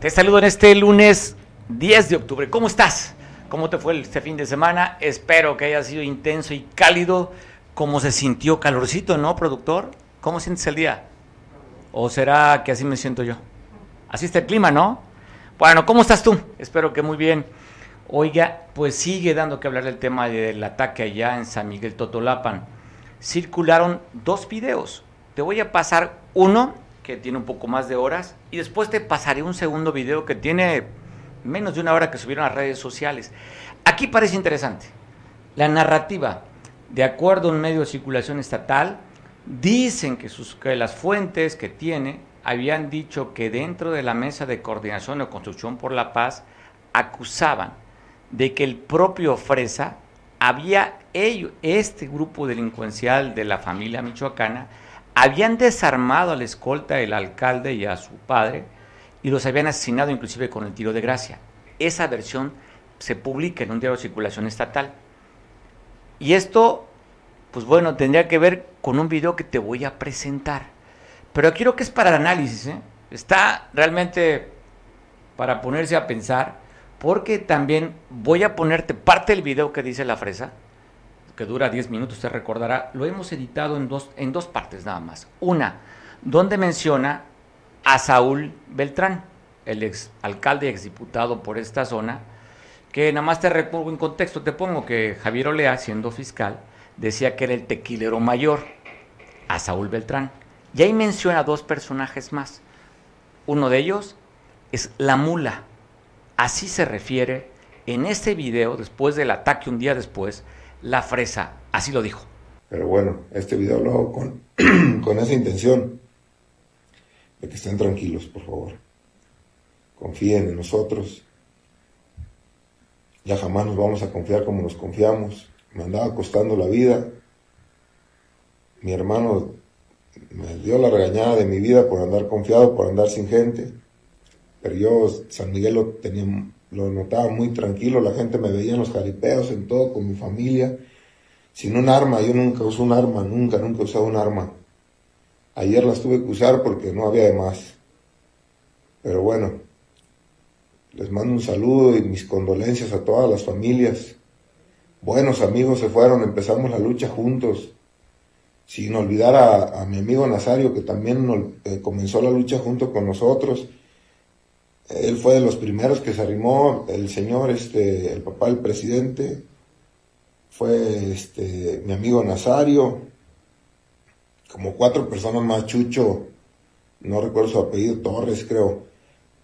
Te saludo en este lunes 10 de octubre. ¿Cómo estás? ¿Cómo te fue este fin de semana? Espero que haya sido intenso y cálido. ¿Cómo se sintió calorcito, no, productor? ¿Cómo sientes el día? ¿O será que así me siento yo? Así está el clima, ¿no? Bueno, ¿cómo estás tú? Espero que muy bien. Oiga, pues sigue dando que hablar del tema del ataque allá en San Miguel Totolapan. Circularon dos videos. Te voy a pasar uno que tiene un poco más de horas, y después te pasaré un segundo video que tiene menos de una hora que subieron a redes sociales. Aquí parece interesante. La narrativa, de acuerdo a un medio de circulación estatal, dicen que, sus, que las fuentes que tiene habían dicho que dentro de la mesa de coordinación o construcción por la paz acusaban de que el propio Fresa había ello, este grupo delincuencial de la familia michoacana habían desarmado al escolta del alcalde y a su padre y los habían asesinado inclusive con el tiro de gracia. Esa versión se publica en un diario de circulación estatal. Y esto, pues bueno, tendría que ver con un video que te voy a presentar. Pero quiero que es para el análisis, ¿eh? Está realmente para ponerse a pensar, porque también voy a ponerte parte del video que dice la fresa, que dura 10 minutos, usted recordará, lo hemos editado en dos, en dos partes nada más. Una, donde menciona a Saúl Beltrán, el ex alcalde y exdiputado por esta zona, que nada más te recuerdo en contexto, te pongo que Javier Olea, siendo fiscal, decía que era el tequilero mayor, a Saúl Beltrán. Y ahí menciona dos personajes más. Uno de ellos es la mula. Así se refiere en este video, después del ataque un día después, la fresa. Así lo dijo. Pero bueno, este video lo hago con, con esa intención de que estén tranquilos, por favor. Confíen en nosotros. Ya jamás nos vamos a confiar como nos confiamos. Me andaba costando la vida. Mi hermano me dio la regañada de mi vida por andar confiado, por andar sin gente. Pero yo San Miguel lo tenía lo notaba muy tranquilo, la gente me veía en los jaripeos, en todo, con mi familia, sin un arma, yo nunca uso un arma, nunca, nunca he usado un arma. Ayer las tuve que usar porque no había de más. Pero bueno, les mando un saludo y mis condolencias a todas las familias. Buenos amigos se fueron, empezamos la lucha juntos. Sin olvidar a, mi amigo Nazario, que también eh, comenzó la lucha junto con nosotros él fue de los primeros que se arrimó, el señor, este, el papá del presidente, fue este, mi amigo Nazario, como cuatro personas más, Chucho, no recuerdo su apellido, Torres creo,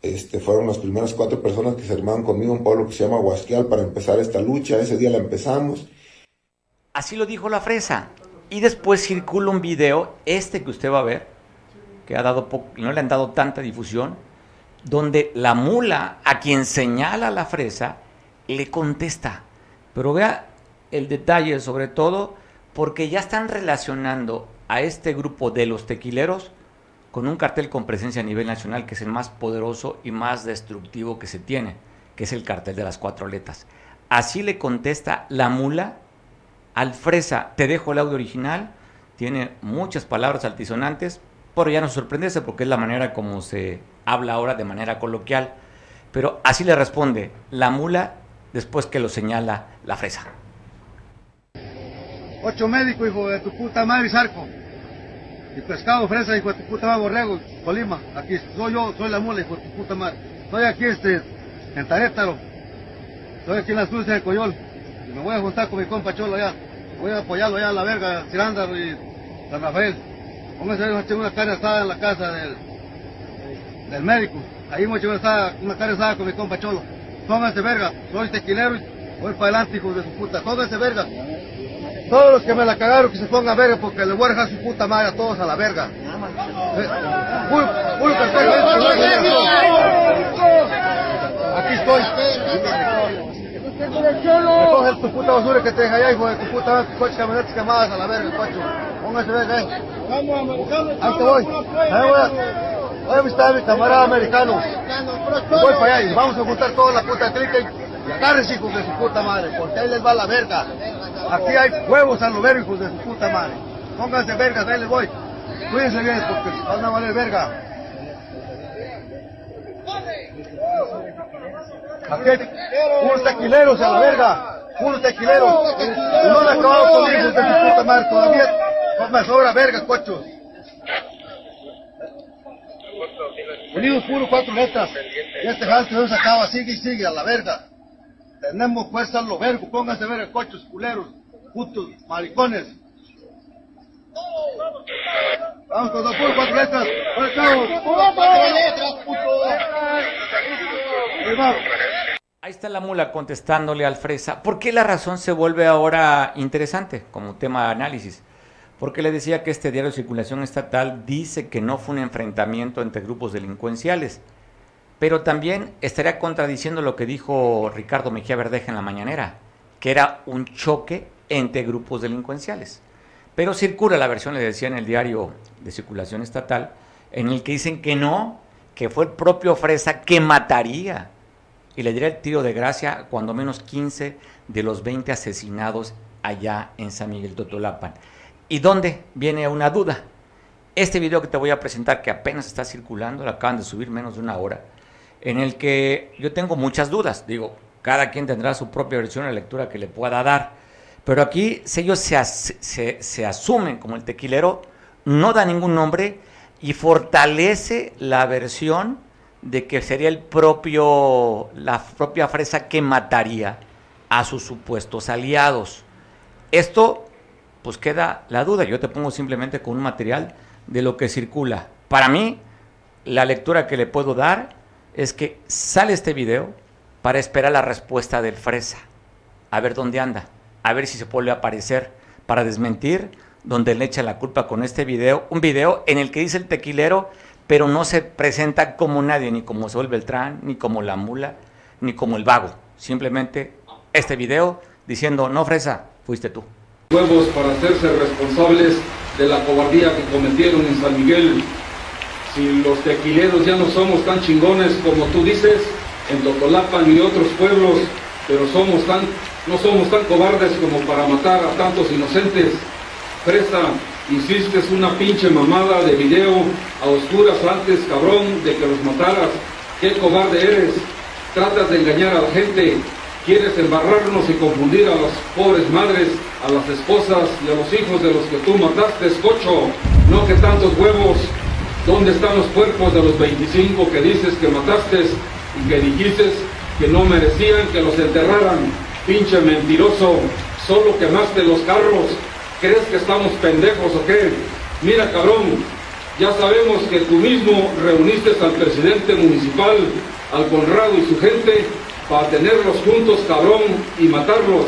este, fueron las primeras cuatro personas que se armaron conmigo en un pueblo que se llama Huasquial para empezar esta lucha, ese día la empezamos. Así lo dijo la fresa. Y después circula un video, este que usted va a ver, que ha dado no le han dado tanta difusión, donde la mula, a quien señala la fresa, le contesta. Pero vea el detalle, sobre todo, porque ya están relacionando a este grupo de los tequileros con un cartel con presencia a nivel nacional que es el más poderoso y más destructivo que se tiene, que es el cartel de las cuatro letras. Así le contesta la mula al fresa. Te dejo el audio original, tiene muchas palabras altisonantes, pero ya no sorprendese porque es la manera como se habla ahora de manera coloquial, pero así le responde la mula después que lo señala la fresa. Ocho médicos, hijo de tu puta madre, Zarco. Y pescado, fresa, hijo de tu puta madre, borrego, Colima. Aquí soy yo, soy la mula, hijo de tu puta madre. Estoy aquí, este, en Tarétaro. Estoy aquí en las cruces de Coyol. Y me voy a juntar con mi compa Cholo allá. Voy a apoyarlo allá en la verga, Cirándaro y San Rafael. Pónganse a echar una carne asada en la casa del, del médico. Ahí hecho una, asada con mi compa Cholo. Pónganse verga, soy tequilero y voy para adelante, hijo de su puta. Pónganse verga. Todos los que me la cagaron que se pongan verga porque les voy a dejar su puta madre a todos a la verga. Eh, puro, cartel, Aquí estoy. Recoge tu puta basura que te deja allá, hijo de tu puta madre, coche camionetas quemadas a la verga, coche. Póngase verga, eh. Ahí te voy. Ahí voy a, voy a visitar a mi camarada americano. Voy para allá y vamos a juntar toda la puta clica y agárrense, hijos de su puta madre, porque ahí les va la verga. Aquí hay huevos a los hijos de su puta madre. Pónganse vergas, ahí les voy. Cuídense bien, porque van a valer verga. Aquí hay unos tequileros a la verga. Unos tequileros. Y no han acabado con hijos de su puta madre. Todavía no me sobra verga, cochos. Unidos puros cuatro letras. Y este jante no se acaba, sigue y sigue a la verga. Tenemos fuerza a los vergos, pónganse verga, cochos, culeros, putos, maricones. Vamos con dos puros cuatro letras. ¡Por cabo! cuatro letras, puto! Ahí va. Ahí está la mula contestándole al fresa. ¿Por qué la razón se vuelve ahora interesante como tema de análisis? Porque le decía que este diario de circulación estatal dice que no fue un enfrentamiento entre grupos delincuenciales, pero también estaría contradiciendo lo que dijo Ricardo Mejía Verdeja en la mañanera, que era un choque entre grupos delincuenciales. Pero circula la versión, le decía en el diario de circulación estatal, en el que dicen que no, que fue el propio Fresa que mataría y le diera el tiro de gracia cuando menos 15 de los 20 asesinados allá en San Miguel Totolapan. ¿Y dónde viene una duda? Este video que te voy a presentar, que apenas está circulando, lo acaban de subir menos de una hora, en el que yo tengo muchas dudas. Digo, cada quien tendrá su propia versión de lectura que le pueda dar. Pero aquí ellos se, se asumen como el tequilero, no da ningún nombre y fortalece la versión de que sería el propio, la propia fresa que mataría a sus supuestos aliados. Esto, pues queda la duda. Yo te pongo simplemente con un material de lo que circula. Para mí, la lectura que le puedo dar es que sale este video para esperar la respuesta del fresa. A ver dónde anda. A ver si se vuelve a aparecer para desmentir donde le echa la culpa con este video. Un video en el que dice el tequilero, pero no se presenta como nadie, ni como Saúl Beltrán, ni como la mula, ni como el vago. Simplemente este video diciendo, no fresa, fuiste tú. Huevos para hacerse responsables de la cobardía que cometieron en San Miguel. Si los tequileros ya no somos tan chingones como tú dices, en Totolapan y otros pueblos, pero somos tan, no somos tan cobardes como para matar a tantos inocentes. Presta, hiciste una pinche mamada de video a oscuras antes, cabrón, de que los mataras. Qué cobarde eres. Tratas de engañar a la gente. Quieres embarrarnos y confundir a las pobres madres, a las esposas y a los hijos de los que tú mataste, cocho. No que tantos huevos. ¿Dónde están los cuerpos de los 25 que dices que mataste y que dijiste que no merecían que los enterraran? Pinche mentiroso. Solo quemaste los carros. ¿Crees que estamos pendejos o qué? Mira, cabrón, ya sabemos que tú mismo reuniste al presidente municipal, al Conrado y su gente, para tenerlos juntos, cabrón, y matarlos.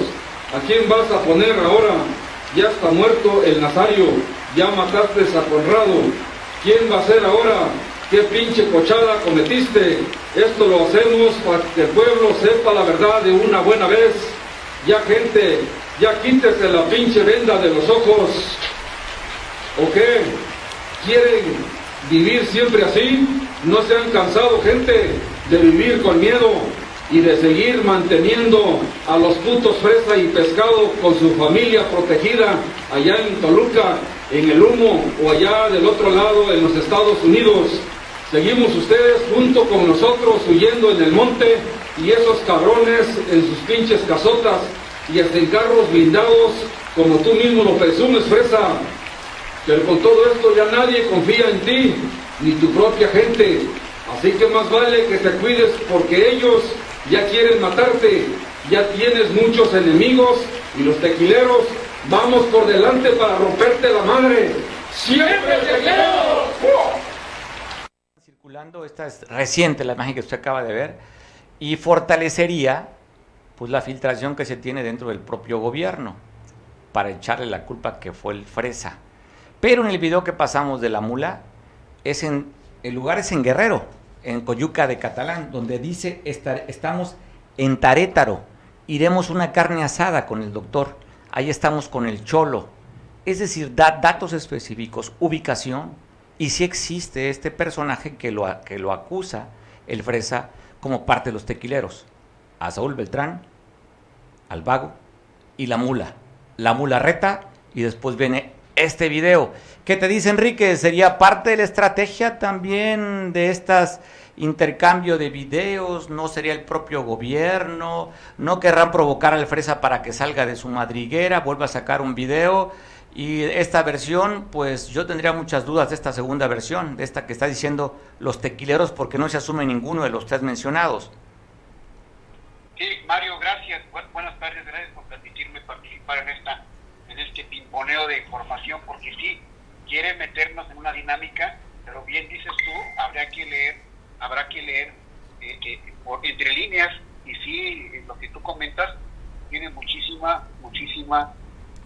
¿A quién vas a poner ahora? Ya está muerto el Nazario, ya mataste a Conrado. ¿Quién va a ser ahora? ¿Qué pinche cochada cometiste? Esto lo hacemos para que el pueblo sepa la verdad de una buena vez. Ya gente, ya quítese la pinche venda de los ojos. ¿O qué? ¿Quieren vivir siempre así? ¿No se han cansado, gente, de vivir con miedo y de seguir manteniendo a los putos fresa y pescado con su familia protegida allá en Toluca, en el humo o allá del otro lado en los Estados Unidos? Seguimos ustedes junto con nosotros huyendo en el monte y esos cabrones en sus pinches casotas y hasta en carros blindados como tú mismo lo presumes, Fresa. Pero con todo esto ya nadie confía en ti, ni tu propia gente. Así que más vale que te cuides porque ellos ya quieren matarte, ya tienes muchos enemigos y los tequileros vamos por delante para romperte la madre. ¡Siempre tequileros! Circulando, esta es reciente la imagen que usted acaba de ver, y fortalecería pues la filtración que se tiene dentro del propio gobierno para echarle la culpa que fue el fresa. Pero en el video que pasamos de la mula, es en, el lugar es en Guerrero, en Coyuca de Catalán, donde dice estamos en Tarétaro, iremos una carne asada con el doctor, ahí estamos con el cholo. Es decir, da datos específicos, ubicación, y si existe este personaje que lo, que lo acusa, el fresa, como parte de los tequileros. A Saúl Beltrán, al vago y la mula. La mula reta y después viene este video. ¿Qué te dice Enrique? ¿Sería parte de la estrategia también de estas intercambio de videos? ¿No sería el propio gobierno? ¿No querrán provocar al Fresa para que salga de su madriguera, vuelva a sacar un video? Y esta versión, pues yo tendría muchas dudas de esta segunda versión, de esta que está diciendo los tequileros, porque no se asume ninguno de los tres mencionados. Sí, Mario, gracias. buenas tardes, gracias por permitirme participar en esta en este pimponeo de información, porque sí, quiere meternos en una dinámica, pero bien dices tú, habrá que leer, habrá que leer eh, eh, entre líneas, y sí, lo que tú comentas tiene muchísima, muchísima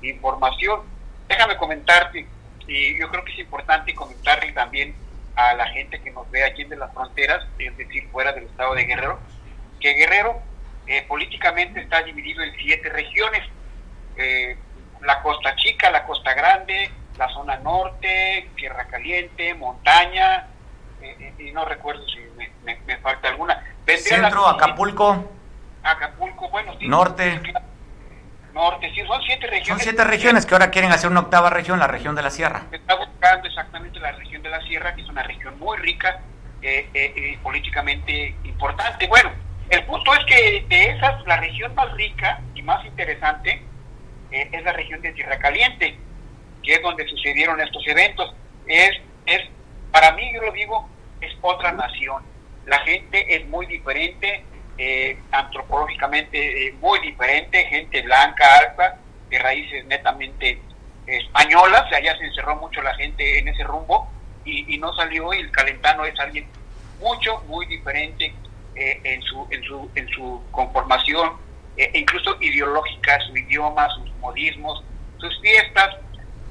información. Déjame comentarte, y yo creo que es importante comentarle también a la gente que nos ve aquí en las fronteras, es decir, fuera del estado de Guerrero, que Guerrero eh, políticamente está dividido en siete regiones. La Costa Chica, la Costa Grande, la zona norte, Tierra Caliente, montaña, eh, y no recuerdo si me, falta alguna. Centro, Acapulco. Acapulco, bueno, Norte. Norte, sí, son siete regiones. Son siete regiones que ahora quieren hacer una octava región, la región de la Sierra. Se está buscando exactamente la región de la Sierra, que es una región muy rica y políticamente importante. Bueno, el punto es que de esas, la región más rica y más interesante eh, es la región de Tierra Caliente, que es donde sucedieron estos eventos. Es, es, para mí, yo lo digo, es otra nación. La gente es muy diferente, eh, antropológicamente eh, muy diferente, gente blanca, alta, de raíces netamente españolas, allá se encerró mucho la gente en ese rumbo y, no salió y el calentano es alguien mucho, muy diferente eh, en, su, en, su, en su conformación, eh, incluso ideológica, su idioma, sus modismos, sus fiestas,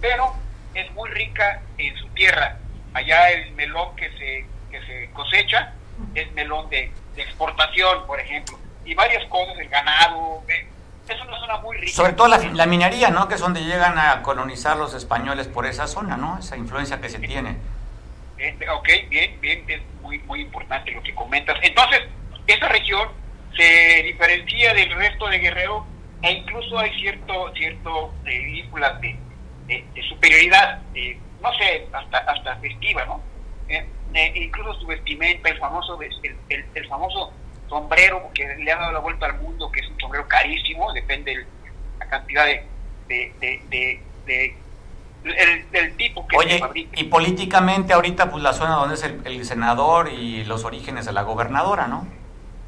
pero es muy rica en su tierra. Allá el melón que se, que se cosecha es melón de, exportación, por ejemplo, y varias cosas, el ganado, eh, es una zona muy rica. Sobre todo la, la, minería, ¿no? Que es donde llegan a colonizar los españoles por esa zona, ¿no? Esa influencia que se tiene. Este, ok, bien, bien, es muy, muy importante lo que comentas. Entonces, esa región se diferencia del resto de Guerrero e incluso hay cierto, cierto eh, de, de, superioridad, no sé, hasta, hasta festiva, ¿no? Eh, eh, incluso su vestimenta, el famoso, el, el, famoso sombrero que le ha dado la vuelta al mundo, que es un sombrero carísimo, depende de la cantidad de, de, de el, tipo que Oye, y políticamente ahorita pues la zona donde es el, senador y los orígenes de la gobernadora, ¿no?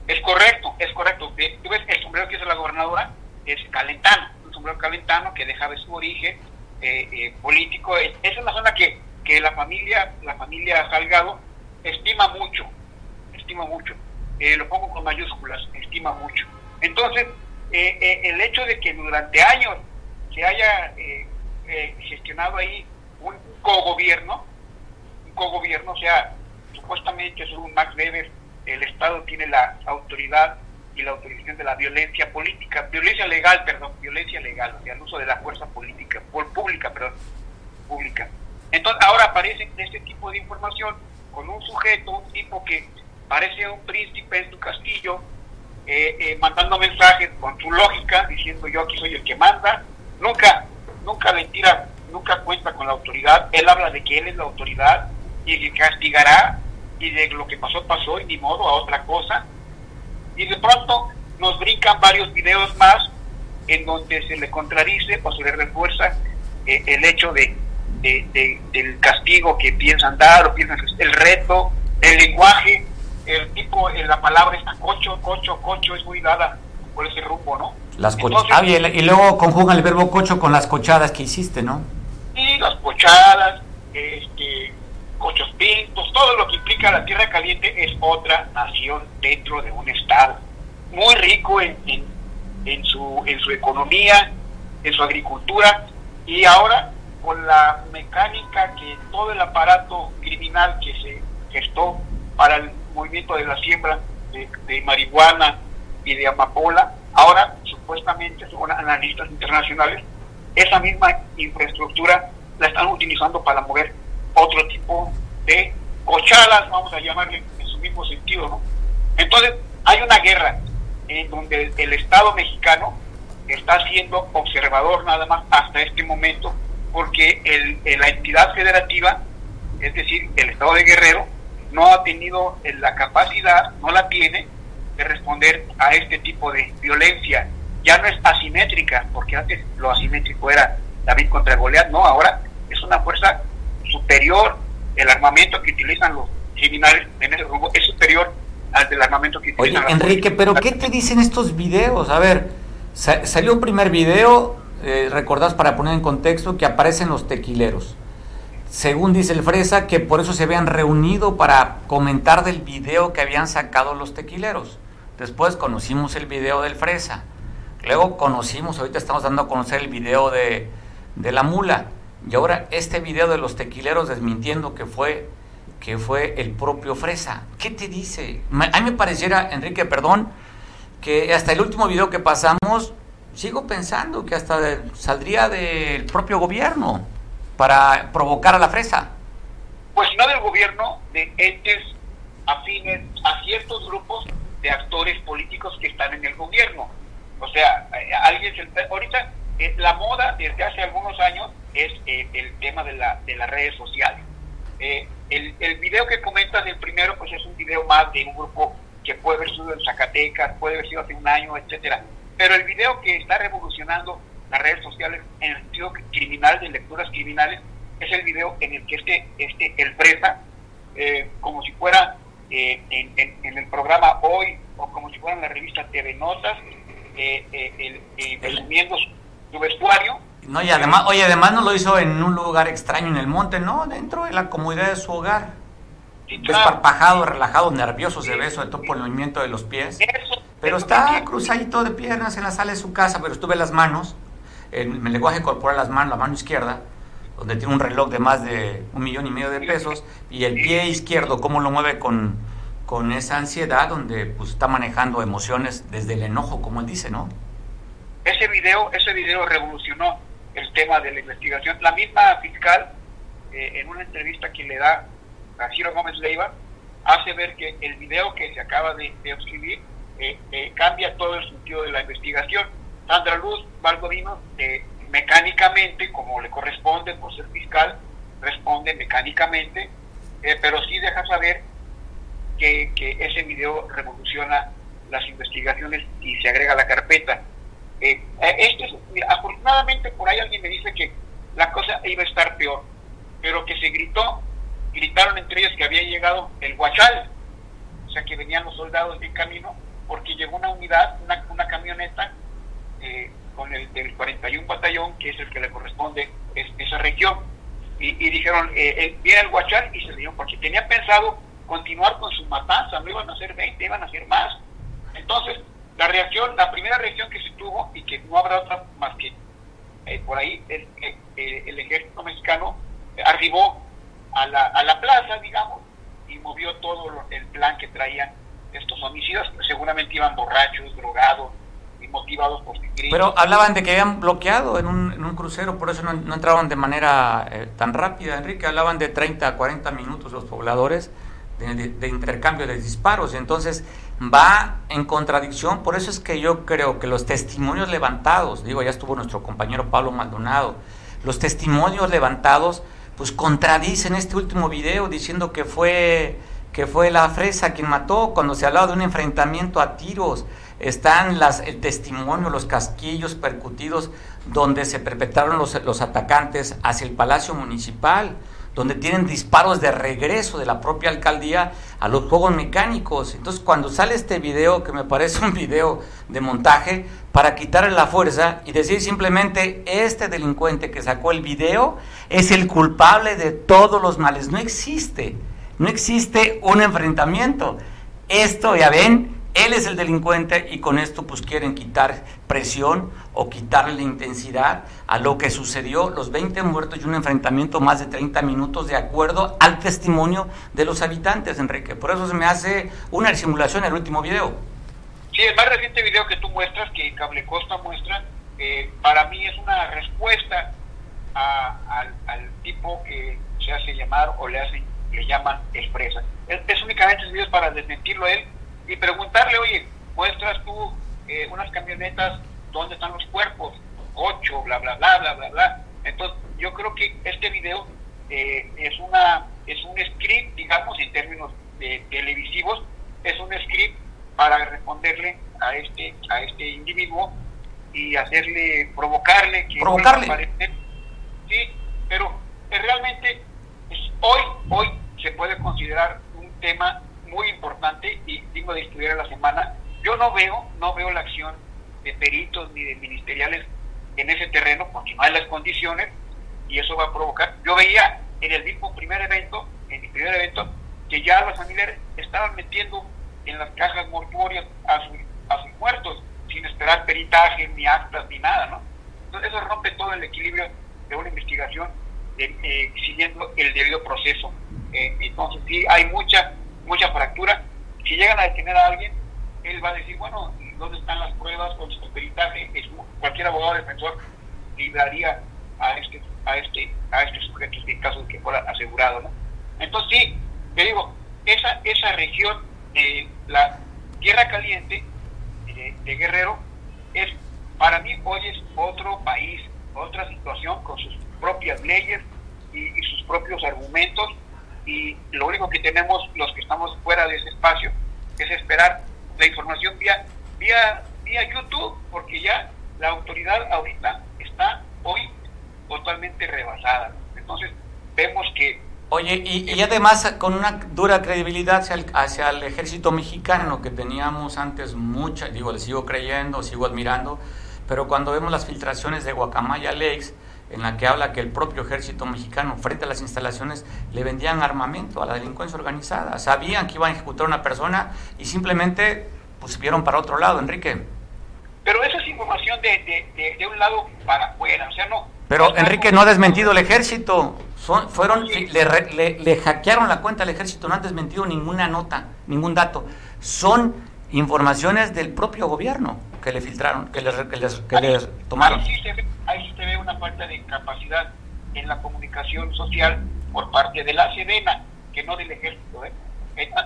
Es correcto, es correcto. Tú ves el sombrero que es la gobernadora es calentano, un sombrero calentano que deja de su origen eh, eh, político. Es, es una zona que, que la familia, la familia Salgado estima mucho, estima mucho. Eh, lo pongo con mayúsculas, estima mucho. Entonces, el hecho de que durante años se haya eh, gestionado ahí un cogobierno, un cogobierno, o sea, supuestamente según Max Weber, el Estado tiene la autoridad y la autorización de la violencia política, violencia legal, perdón, violencia legal, o sea, el uso de la fuerza política, por pública, perdón, pública. Entonces, ahora aparece este tipo de información con un sujeto, un tipo que parece un príncipe en su castillo, eh, eh, mandando mensajes con su lógica, diciendo yo aquí soy el que manda, nunca nunca le tira, nunca cuenta con la autoridad. Él habla de que él es la autoridad y que castigará y de lo que pasó, pasó y ni modo a otra cosa. Y de pronto nos brincan varios videos más en donde se le contradice o se le refuerza eh, el hecho de, del castigo que piensan dar o piensan el reto, el lenguaje, el tipo, la palabra está cocho, cocho, cocho, es muy dada por ese rumbo, ¿no? Las ah, y, luego conjugan el verbo cocho con las cochadas que hiciste, ¿no? Sí, las cochadas, este, cochos pintos, todo lo que implica la tierra caliente es otra nación dentro de un estado. Muy rico en, en, su, en su economía, en su agricultura, y ahora con la mecánica que todo el aparato criminal que se gestó para el movimiento de la siembra de marihuana y de amapola, ahora supuestamente, según analistas internacionales, esa misma infraestructura la están utilizando para mover otro tipo de cochadas, vamos a llamarle en su mismo sentido, ¿no? Entonces, hay una guerra en donde el Estado mexicano está siendo observador nada más hasta este momento, porque el, la entidad federativa, es decir, el Estado de Guerrero, no ha tenido la capacidad, no la tiene, de responder a este tipo de violencia. Ya no es asimétrica, porque antes lo asimétrico era David contra Goliat, no, ahora es una fuerza superior. El armamento que utilizan los criminales en ese grupo es superior al del armamento que utilizan. Oye, Enrique, pero ¿qué te dicen estos videos? A ver, salió un primer video, eh, recordás para poner en contexto, que aparecen los tequileros. Según dice el Fresa, que por eso se habían reunido para comentar del video que habían sacado los tequileros. Después conocimos el video del Fresa. Luego conocimos, ahorita estamos dando a conocer el video de, la mula. Y ahora este video de los tequileros desmintiendo que fue, que fue el propio Fresa. ¿Qué te dice? A mí me pareciera, Enrique, perdón, que hasta el último video que pasamos, sigo pensando que hasta saldría del propio gobierno para provocar a la Fresa. Pues no del gobierno, de entes afines a ciertos grupos de actores políticos que están en el gobierno. O sea, eh, alguien ahorita eh, la moda desde hace algunos años es eh, el tema de, la, de las redes sociales. el, el video que comentas del primero, pues es un video más de un grupo que puede haber sido en Zacatecas, puede haber sido hace un año, etcétera. Pero el video que está revolucionando las redes sociales en el sentido criminal, de lecturas criminales, es el video en el que este, este el presa, como si fuera eh, en, el programa Hoy o como si fuera en la revista TV Notas, eh, eh, presumiendo su, vestuario. No, y además, oye, además no lo hizo en un lugar extraño en el monte, no, dentro de la comodidad de su hogar. Desparpajado, relajado, nervioso se ve, sobre todo por el movimiento de los pies. pero está cruzadito de piernas en la sala de su casa, pero estuve las manos, en el lenguaje corporal las manos, la mano izquierda, donde tiene un reloj de más de un millón y medio de pesos, y el pie izquierdo, cómo lo mueve con, con esa ansiedad, donde pues, está manejando emociones desde el enojo, como él dice, ¿no? Ese video, ese video revolucionó el tema de la investigación. La misma fiscal, eh, en una entrevista que le da a Ciro Gómez Leiva, hace ver que el video que se acaba de, de escribir eh, eh, cambia todo el sentido de la investigación. Sandra Luz Valgodino eh, mecánicamente, como le corresponde por ser fiscal, responde mecánicamente, pero sí deja saber que, ese video revoluciona las investigaciones y se agrega a la carpeta. Eh, eh, este afortunadamente por ahí alguien me dice que la cosa iba a estar peor, pero que se gritó, gritaron entre ellos que había llegado el Huachal, o sea que venían los soldados en camino, porque llegó una unidad, una, una camioneta eh, con el del 41 batallón, que es el que le corresponde es, esa región. Y, dijeron, eh, eh, viene el Huachal y se dio, porque tenían pensado continuar con su matanza, no iban a ser 20, iban a ser más. Entonces, la reacción, la primera reacción que se tuvo, y que no habrá otra más que eh, por ahí, es que el ejército mexicano arribó a la, a la plaza, digamos, y movió todo el plan que traían estos homicidas, seguramente iban borrachos, drogados, motivados por Pero hablaban de que habían bloqueado en un, en un crucero, por eso no, entraban de manera eh, tan rápida, Enrique. Hablaban de 30 a 40 minutos los pobladores de, intercambio de disparos. Entonces va en contradicción, por eso es que yo creo que los testimonios levantados, digo, ya estuvo nuestro compañero Pablo Maldonado, los testimonios levantados pues contradicen este último video diciendo que fue que fue la fresa quien mató cuando se hablaba de un enfrentamiento a tiros. Están las, el testimonio, los casquillos percutidos donde se perpetraron los, los atacantes hacia el Palacio Municipal donde tienen disparos de regreso de la propia alcaldía a los juegos mecánicos. Entonces, cuando sale este video, que me parece un video de montaje, para quitarle la fuerza y decir simplemente, este delincuente que sacó el video es el culpable de todos los males. No existe, no existe un enfrentamiento. Esto, ya ven, él es el delincuente y con esto pues quieren quitar presión o quitarle intensidad a lo que sucedió, los 20 muertos y un enfrentamiento más de 30 minutos de acuerdo al testimonio de los habitantes, Enrique. Por eso se me hace una simulación el último video. Sí, el más reciente video que tú muestras, que Cable Costa muestra, eh, para mí es una respuesta al, tipo que se hace llamar o le hacen le llaman expresa. Es, es únicamente video para desmentirlo a él y preguntarle, oye, muestras tú eh, unas camionetas, ¿dónde están los cuerpos? Ocho, bla, bla, bla, bla, bla, bla. Entonces, yo creo que este video eh, es una es un script, digamos, en términos de, televisivos, es un script para responderle a este a este individuo y hacerle provocarle que provocarle sí pero realmente hoy hoy se puede considerar un tema muy importante y digo de estudiar a la semana, yo no veo, no veo la acción de peritos ni de ministeriales en ese terreno porque no hay las condiciones y eso va a provocar. Yo veía en el mismo primer evento, en mi primer evento, que ya los familiares estaban metiendo en las cajas mortuorias a, a sus muertos sin esperar peritaje, ni actas, ni nada, ¿no? Entonces eso rompe todo el equilibrio de una investigación eh, siguiendo el debido proceso. Eh, entonces sí, hay mucha mucha fractura. Si llegan a detener a alguien, él va a decir, bueno, ¿dónde están las pruebas con su peritaje? cualquier abogado defensor libraría a este a este a este sujeto en caso de que fuera asegurado, ¿no? Entonces sí, te digo, esa esa región de la Tierra Caliente de, Guerrero es para mí hoy es otro país, otra situación con sus propias leyes y sus propios argumentos y lo único que tenemos los que estamos fuera de ese espacio es esperar la información vía vía vía YouTube porque ya la autoridad ahorita está hoy totalmente rebasada. Entonces vemos que Oye, y, y, además con una dura credibilidad hacia el, hacia el, ejército mexicano que teníamos antes mucha, digo, le sigo creyendo, sigo admirando, pero cuando vemos las filtraciones de Guacamaya Lakes, en la que habla que el propio ejército mexicano, frente a las instalaciones, le vendían armamento a la delincuencia organizada. Sabían que iban a ejecutar a una persona y simplemente pues vieron para otro lado, Enrique. Pero esa es información de, de, un lado para afuera, o sea, no. Pero Enrique no ha desmentido el ejército. Son, fueron, le, le, hackearon la cuenta al ejército, no han desmentido ninguna nota, ningún dato. Son informaciones del propio gobierno que le filtraron, que les, que les, que les tomaron ahí sí se ve una falta de capacidad en la comunicación social por parte de la Sedena, que no del ejército. ¿eh?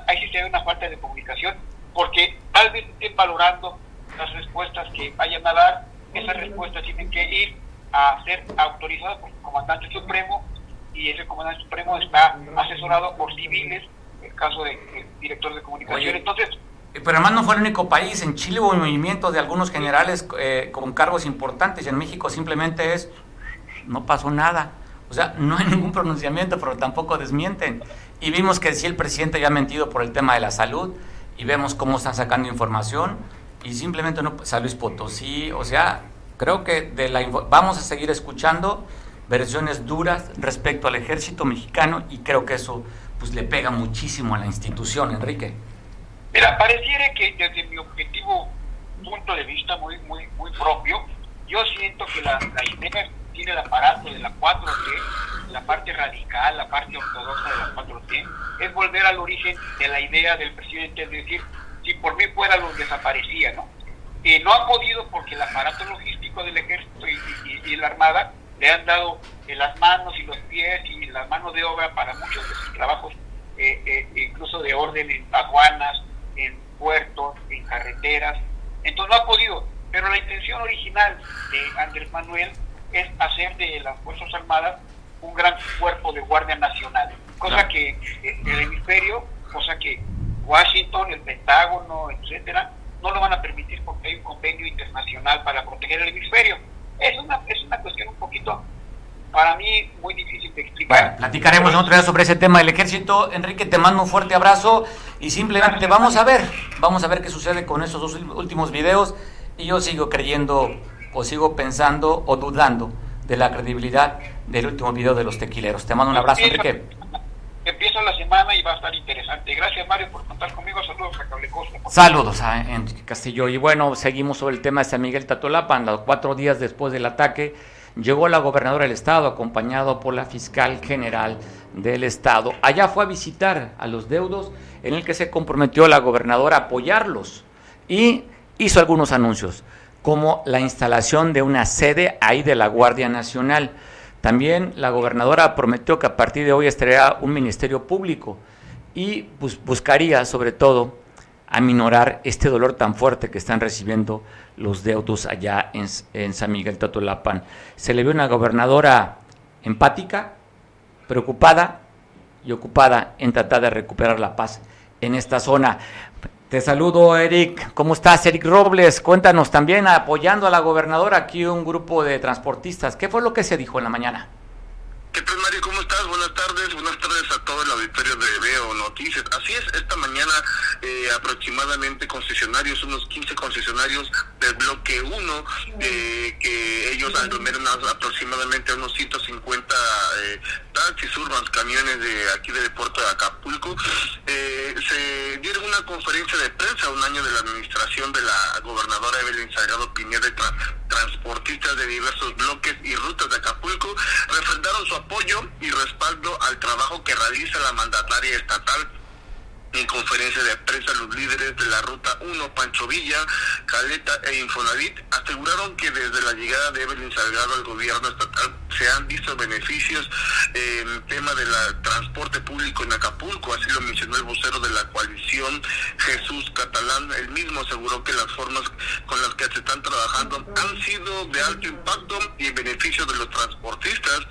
Ahí sí se ve una falta de comunicación, porque tal vez estén valorando las respuestas que vayan a dar, esas respuestas tienen que ir a ser autorizadas por el comandante supremo, y ese comandante supremo está asesorado por civiles, en el caso del director de comunicación. Entonces, pero además no fue el único país. En Chile hubo un movimiento de algunos generales eh, con cargos importantes y en México simplemente es, no pasó nada. O sea, no hay ningún pronunciamiento, pero tampoco desmienten. Y vimos que sí el presidente había mentido por el tema de la salud y vemos cómo están sacando información y simplemente no, San Luis Potosí, o sea, creo que de la, vamos a seguir escuchando versiones duras respecto al ejército mexicano y creo que eso pues le pega muchísimo a la institución, Enrique. Mira, pareciera que desde mi objetivo punto de vista muy muy muy propio, yo siento que la, la idea tiene el aparato de la 4T, la parte radical, la parte ortodoxa de la 4T, es volver al origen de la idea del presidente, es decir, si por mí fuera los desaparecía, ¿no? Eh, no ha podido porque el aparato logístico del ejército y, la armada le han dado las manos y los pies y la mano de obra para muchos de sus trabajos, eh, eh, incluso de orden en aduanas, en puertos, en carreteras. Entonces no ha podido. Pero la intención original de Andrés Manuel es hacer de las Fuerzas Armadas un gran cuerpo de Guardia Nacional, cosa que eh, el hemisferio cosa que Washington, el Pentágono, etcétera, no lo van a permitir porque hay un convenio internacional para proteger el hemisferio. Es una, es una cuestión un poquito, para mí, muy difícil de explicar. Bueno, platicaremos en otro día sobre ese tema del ejército. Enrique, te mando un fuerte abrazo y simplemente vamos a ver, vamos a ver qué sucede con esos dos últimos videos. Y yo sigo creyendo o sigo pensando o dudando de la credibilidad del último video de los tequileros. Te mando un abrazo, Enrique. Empieza la semana y va a estar interesante. Gracias, Mario, por contar conmigo. Saludos a Cable Costa. Saludos a Enrique Castillo. Y bueno, seguimos sobre el tema de San Miguel Tatolapan. Los cuatro días después del ataque, llegó la gobernadora del estado, acompañado por la fiscal general del estado. Allá fue a visitar a los deudos, en el que se comprometió la gobernadora a apoyarlos y hizo algunos anuncios, como la instalación de una sede ahí de la Guardia Nacional. También la gobernadora prometió que a partir de hoy estaría un ministerio público y buscaría sobre todo aminorar este dolor tan fuerte que están recibiendo los deudos allá en, San Miguel Totolapan. Se le vio una gobernadora empática, preocupada y ocupada en tratar de recuperar la paz en esta zona. Te saludo, Eric. ¿Cómo estás, Eric Robles? Cuéntanos también, apoyando a la gobernadora, aquí un grupo de transportistas. ¿Qué fue lo que se dijo en la mañana? ¿Qué tal, Mario? ¿Cómo estás? Buenas tardes. Buenas tardes a todo el auditorio de Veo Noticias. Así es, esta mañana eh, aproximadamente concesionarios, unos 15 concesionarios del bloque 1, eh, que ellos aglomeran aproximadamente unos 150 eh, taxis urbanos, camiones de aquí del puerto de Acapulco, se dieron una conferencia de prensa un año de la administración de la gobernadora Evelyn Salgado Pineda transportistas de diversos bloques y rutas de Acapulco refrendaron su apoyo y respaldo al trabajo que realiza la mandataria estatal en conferencia de prensa, los líderes de la Ruta 1, Pancho Villa, Caleta e Infonavit, aseguraron que desde la llegada de Evelyn Salgado al gobierno estatal se han visto beneficios en el tema del transporte público en Acapulco, así lo mencionó el vocero de la coalición, Jesús Catalán. Él mismo aseguró que las formas con las que se están trabajando han sido de alto impacto y en beneficio de los transportistas,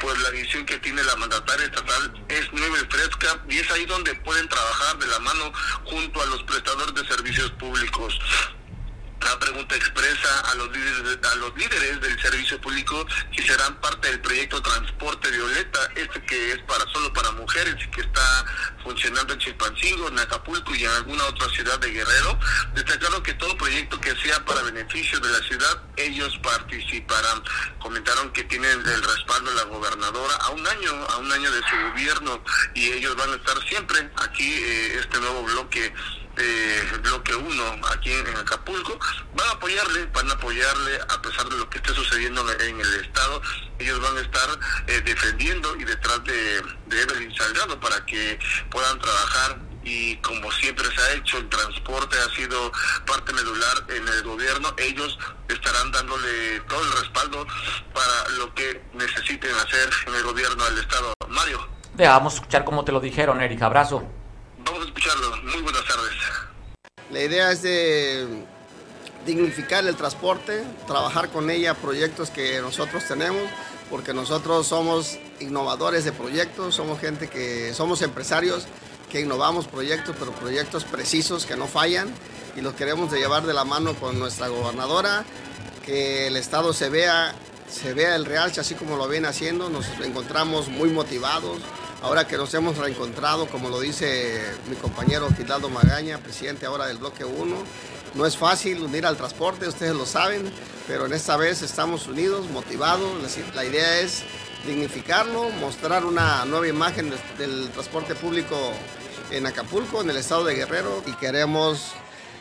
pues la visión que tiene la mandataria estatal es nueva y fresca y es ahí donde pueden trabajar de la mano junto a los prestadores de servicios públicos. La pregunta expresa a los líderes, a los líderes del servicio público si serán parte del proyecto Transporte Violeta, este que es para solo para mujeres y que está funcionando en Chilpancingo, en Acapulco y en alguna otra ciudad de Guerrero. Destacaron que todo proyecto que sea para beneficio de la ciudad, ellos participarán. Comentaron que tienen el respaldo de la gobernadora a un año, a un año de su gobierno y ellos van a estar siempre aquí, eh, este nuevo bloque eh, bloque 1 aquí en, Acapulco, van a apoyarle, van a apoyarle a pesar de lo que esté sucediendo en, el Estado, ellos van a estar eh, defendiendo y detrás de, de Evelyn Salgado para que puedan trabajar y como siempre se ha hecho, el transporte ha sido parte medular en el gobierno, ellos estarán dándole todo el respaldo para lo que necesiten hacer en el gobierno del Estado. Mario. Vamos a escuchar cómo te lo dijeron, Eric. Abrazo. Vamos a escucharlo. Muy buenas tardes. La idea es de dignificar el transporte, trabajar con ella proyectos que nosotros tenemos, porque nosotros somos innovadores de proyectos, somos gente que somos empresarios que innovamos proyectos, pero proyectos precisos que no fallan y los queremos de llevar de la mano con nuestra gobernadora, que el estado se vea se vea el real así como lo viene haciendo, nos encontramos muy motivados, Ahora que nos hemos reencontrado, como lo dice mi compañero Gildardo Magaña, presidente ahora del bloque 1, no es fácil unir al transporte, ustedes lo saben, pero en esta vez estamos unidos, motivados. La idea es dignificarlo, mostrar una nueva imagen del transporte público en Acapulco, en el estado de Guerrero, y queremos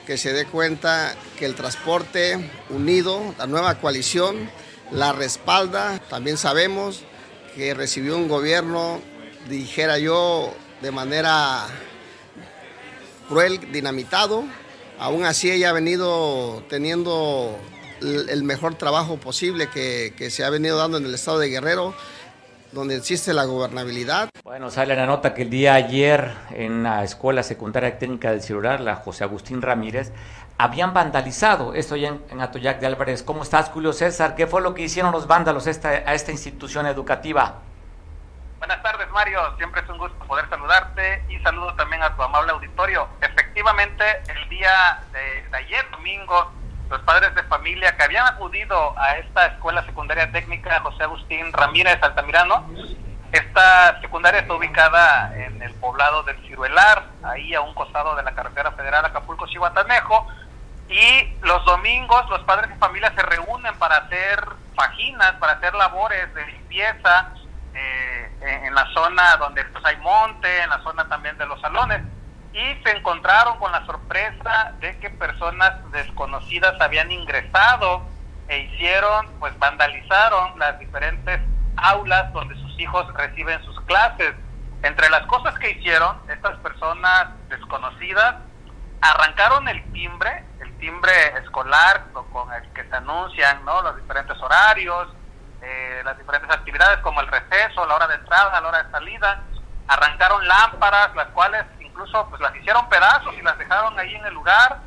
que se dé cuenta que el transporte unido, la nueva coalición, la respalda. También sabemos que recibió un gobierno dijera yo, de manera cruel, dinamitado. Aún así ella ha venido teniendo el mejor trabajo posible que, se ha venido dando en el estado de Guerrero, donde existe la gobernabilidad. Bueno, sale la nota que el día ayer en la Escuela Secundaria Técnica del Celular, la José Agustín Ramírez, habían vandalizado esto ya en, Atoyac de Álvarez. ¿Cómo estás, Julio César? ¿Qué fue lo que hicieron los vándalos a esta institución educativa? Buenas tardes, Mario, siempre es un gusto poder saludarte y saludo también a tu amable auditorio. Efectivamente, el día de, ayer, domingo, los padres de familia que habían acudido a esta escuela secundaria técnica José Agustín Ramírez Altamirano, esta secundaria está ubicada en el poblado del Ciruelar, ahí a un costado de la carretera federal Acapulco-Chihuatanejo, y los domingos los padres de familia se reúnen para hacer fajinas, para hacer labores de limpieza, eh, en la zona donde pues, hay monte, en la zona también de los salones, y se encontraron con la sorpresa de que personas desconocidas habían ingresado e hicieron, pues vandalizaron las diferentes aulas donde sus hijos reciben sus clases. Entre las cosas que hicieron, estas personas desconocidas arrancaron el timbre, el timbre escolar con el que se anuncian ¿no? los diferentes horarios, eh, las diferentes actividades como el receso, la hora de entrada, la hora de salida. Arrancaron lámparas, las cuales incluso pues las hicieron pedazos y las dejaron ahí en el lugar.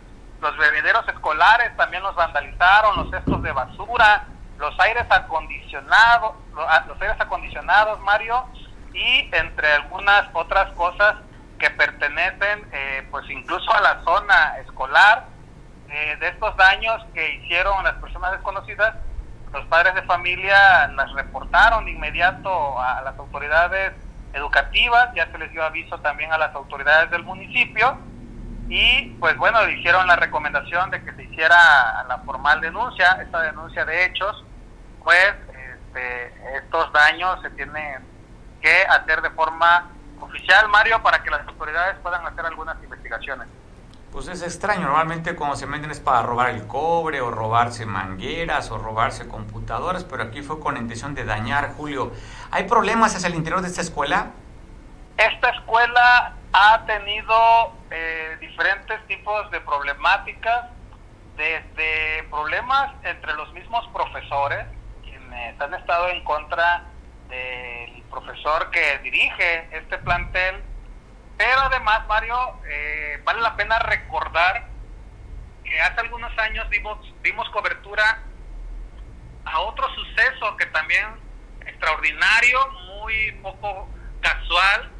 Los bebederos escolares también los vandalizaron, los cestos de basura, los aires acondicionados, ah, los aires acondicionados, Mario, y entre algunas otras cosas que pertenecen eh, pues incluso a la zona escolar eh, de estos daños que hicieron las personas desconocidas los padres de familia las reportaron de inmediato a las autoridades educativas, ya se les dio aviso también a las autoridades del municipio y pues bueno, hicieron la recomendación de que se hiciera la formal denuncia, esta denuncia de hechos, pues este, estos daños se tienen que hacer de forma oficial, Mario, para que las autoridades puedan hacer algunas investigaciones. Pues es extraño, normalmente cuando se meten es para robar el cobre o robarse mangueras o robarse computadoras, pero aquí fue con intención de dañar, Julio. ¿Hay problemas hacia el interior de esta escuela? Esta escuela ha tenido eh, diferentes tipos de problemáticas, desde problemas entre los mismos profesores, quienes han estado en contra del profesor que dirige este plantel, pero además, Mario, eh, vale la pena recordar que hace algunos años dimos, dimos cobertura a otro suceso que también extraordinario, muy poco casual.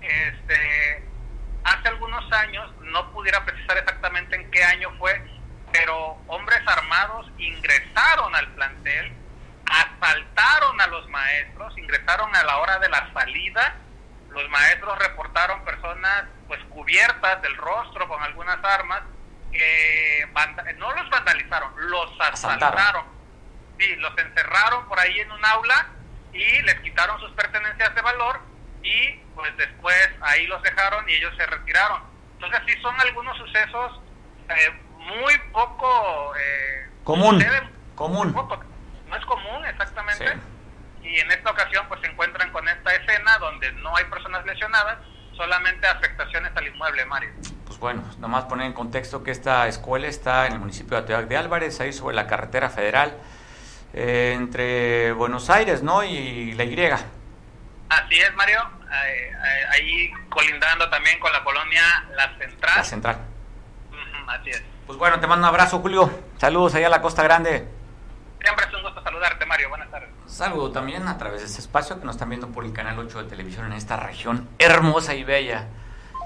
Este, hace algunos años, no pudiera precisar exactamente en qué año fue, pero hombres armados ingresaron al plantel, asaltaron a los maestros, ingresaron a la hora de la salida los maestros reportaron personas pues cubiertas del rostro con algunas armas que no los vandalizaron, los asaltaron. Sí, los encerraron por ahí en un aula y les quitaron sus pertenencias de valor y pues después ahí los dejaron y ellos se retiraron. Entonces sí son algunos sucesos eh, muy poco... Eh, común. común. no es común exactamente y en esta ocasión pues se encuentran con esta escena donde no hay personas lesionadas, solamente afectaciones al inmueble, Mario. Pues bueno, nomás poner en contexto que esta escuela está en el municipio de Atoyac de Álvarez, ahí sobre la carretera federal, eh, entre Buenos Aires, ¿no? Y la Y. Así es, Mario, ahí colindando también con la colonia La Central. La Central. así es. Pues bueno, te mando un abrazo, Julio. Saludos allá a la Costa Grande. Siempre es un gusto saludarte, Mario. Buenas tardes. Saludo también a través de este espacio que nos están viendo por el canal 8 de televisión en esta región hermosa y bella,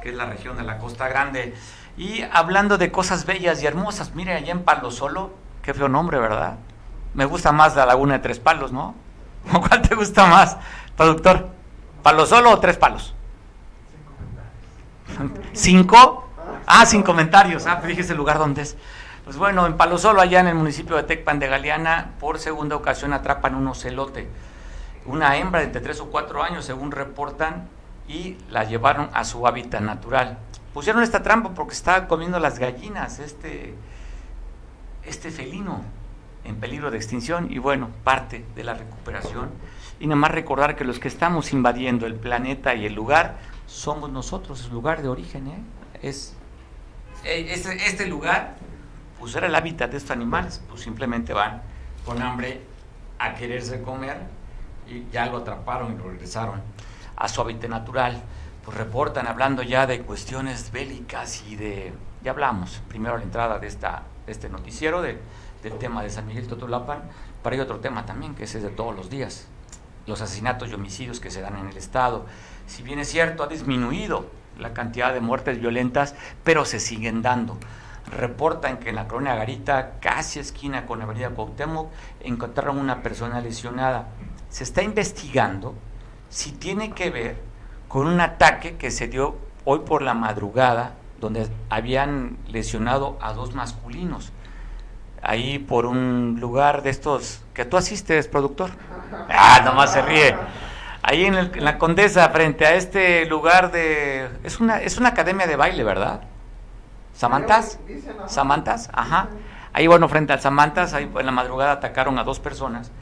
que es la región de la Costa Grande. Y hablando de cosas bellas y hermosas, mire allá en Palo Solo, qué feo nombre, ¿verdad? Me gusta más la Laguna de Tres Palos, ¿no? ¿Cuál te gusta más, productor? ¿Palo Solo o Tres Palos? ¿Cinco? Ah, sin comentarios. Ah, fíjese el lugar donde es. Pues bueno, en Palo Solo, allá en el municipio de Tecpan de Galeana, por segunda ocasión atrapan un ocelote. Una hembra de entre 3 o 4 años, según reportan, y la llevaron a su hábitat natural. Pusieron esta trampa porque estaba comiendo las gallinas, este, este felino en peligro de extinción, y bueno, parte de la recuperación. Y nada más recordar que los que estamos invadiendo el planeta y el lugar somos nosotros, el lugar de origen, ¿eh? es eh, este, este lugar pues era el hábitat de estos animales, pues simplemente van con hambre a quererse comer y ya lo atraparon y lo regresaron a su hábitat natural. Pues reportan hablando ya de cuestiones bélicas y de, ya hablamos primero la entrada de, esta, este noticiero del tema de San Miguel Totolapan, pero hay otro tema también que es de todos los días, los asesinatos y homicidios que se dan en el Estado. Si bien es cierto, ha disminuido la cantidad de muertes violentas, pero se siguen dando. Reportan que en la colonia Garita, casi esquina con la avenida Cuauhtémoc, encontraron una persona lesionada. Se está investigando si tiene que ver con un ataque que se dio hoy por la madrugada, donde habían lesionado a dos masculinos. Ahí por un lugar de estos que tú asistes, productor. Ah, nomás se ríe. Ahí en, la Condesa, frente a este lugar de... Es una, es una academia de baile, ¿verdad? ¿Samantas? ¿Samantas? Ajá. Ahí, bueno, frente al Samantas, ahí en la madrugada atacaron a dos personas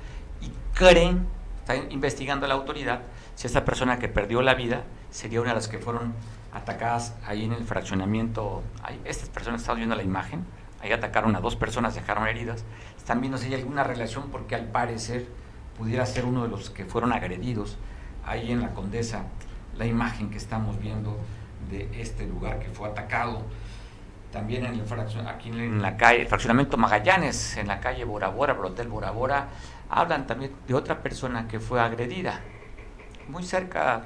y creen, está investigando la autoridad, si esta persona que perdió la vida sería una de las que fueron atacadas ahí en el fraccionamiento. Ahí, estas personas, están viendo la imagen, ahí atacaron a dos personas, dejaron heridas. Están viendo si hay alguna relación porque al parecer pudiera ser uno de los que fueron agredidos ahí en la Condesa, la imagen que estamos viendo de este lugar que fue atacado. También en el aquí en la calle, el fraccionamiento Magallanes, en la calle Bora Bora, el Hotel Bora Bora, hablan también de otra persona que fue agredida, muy cerca,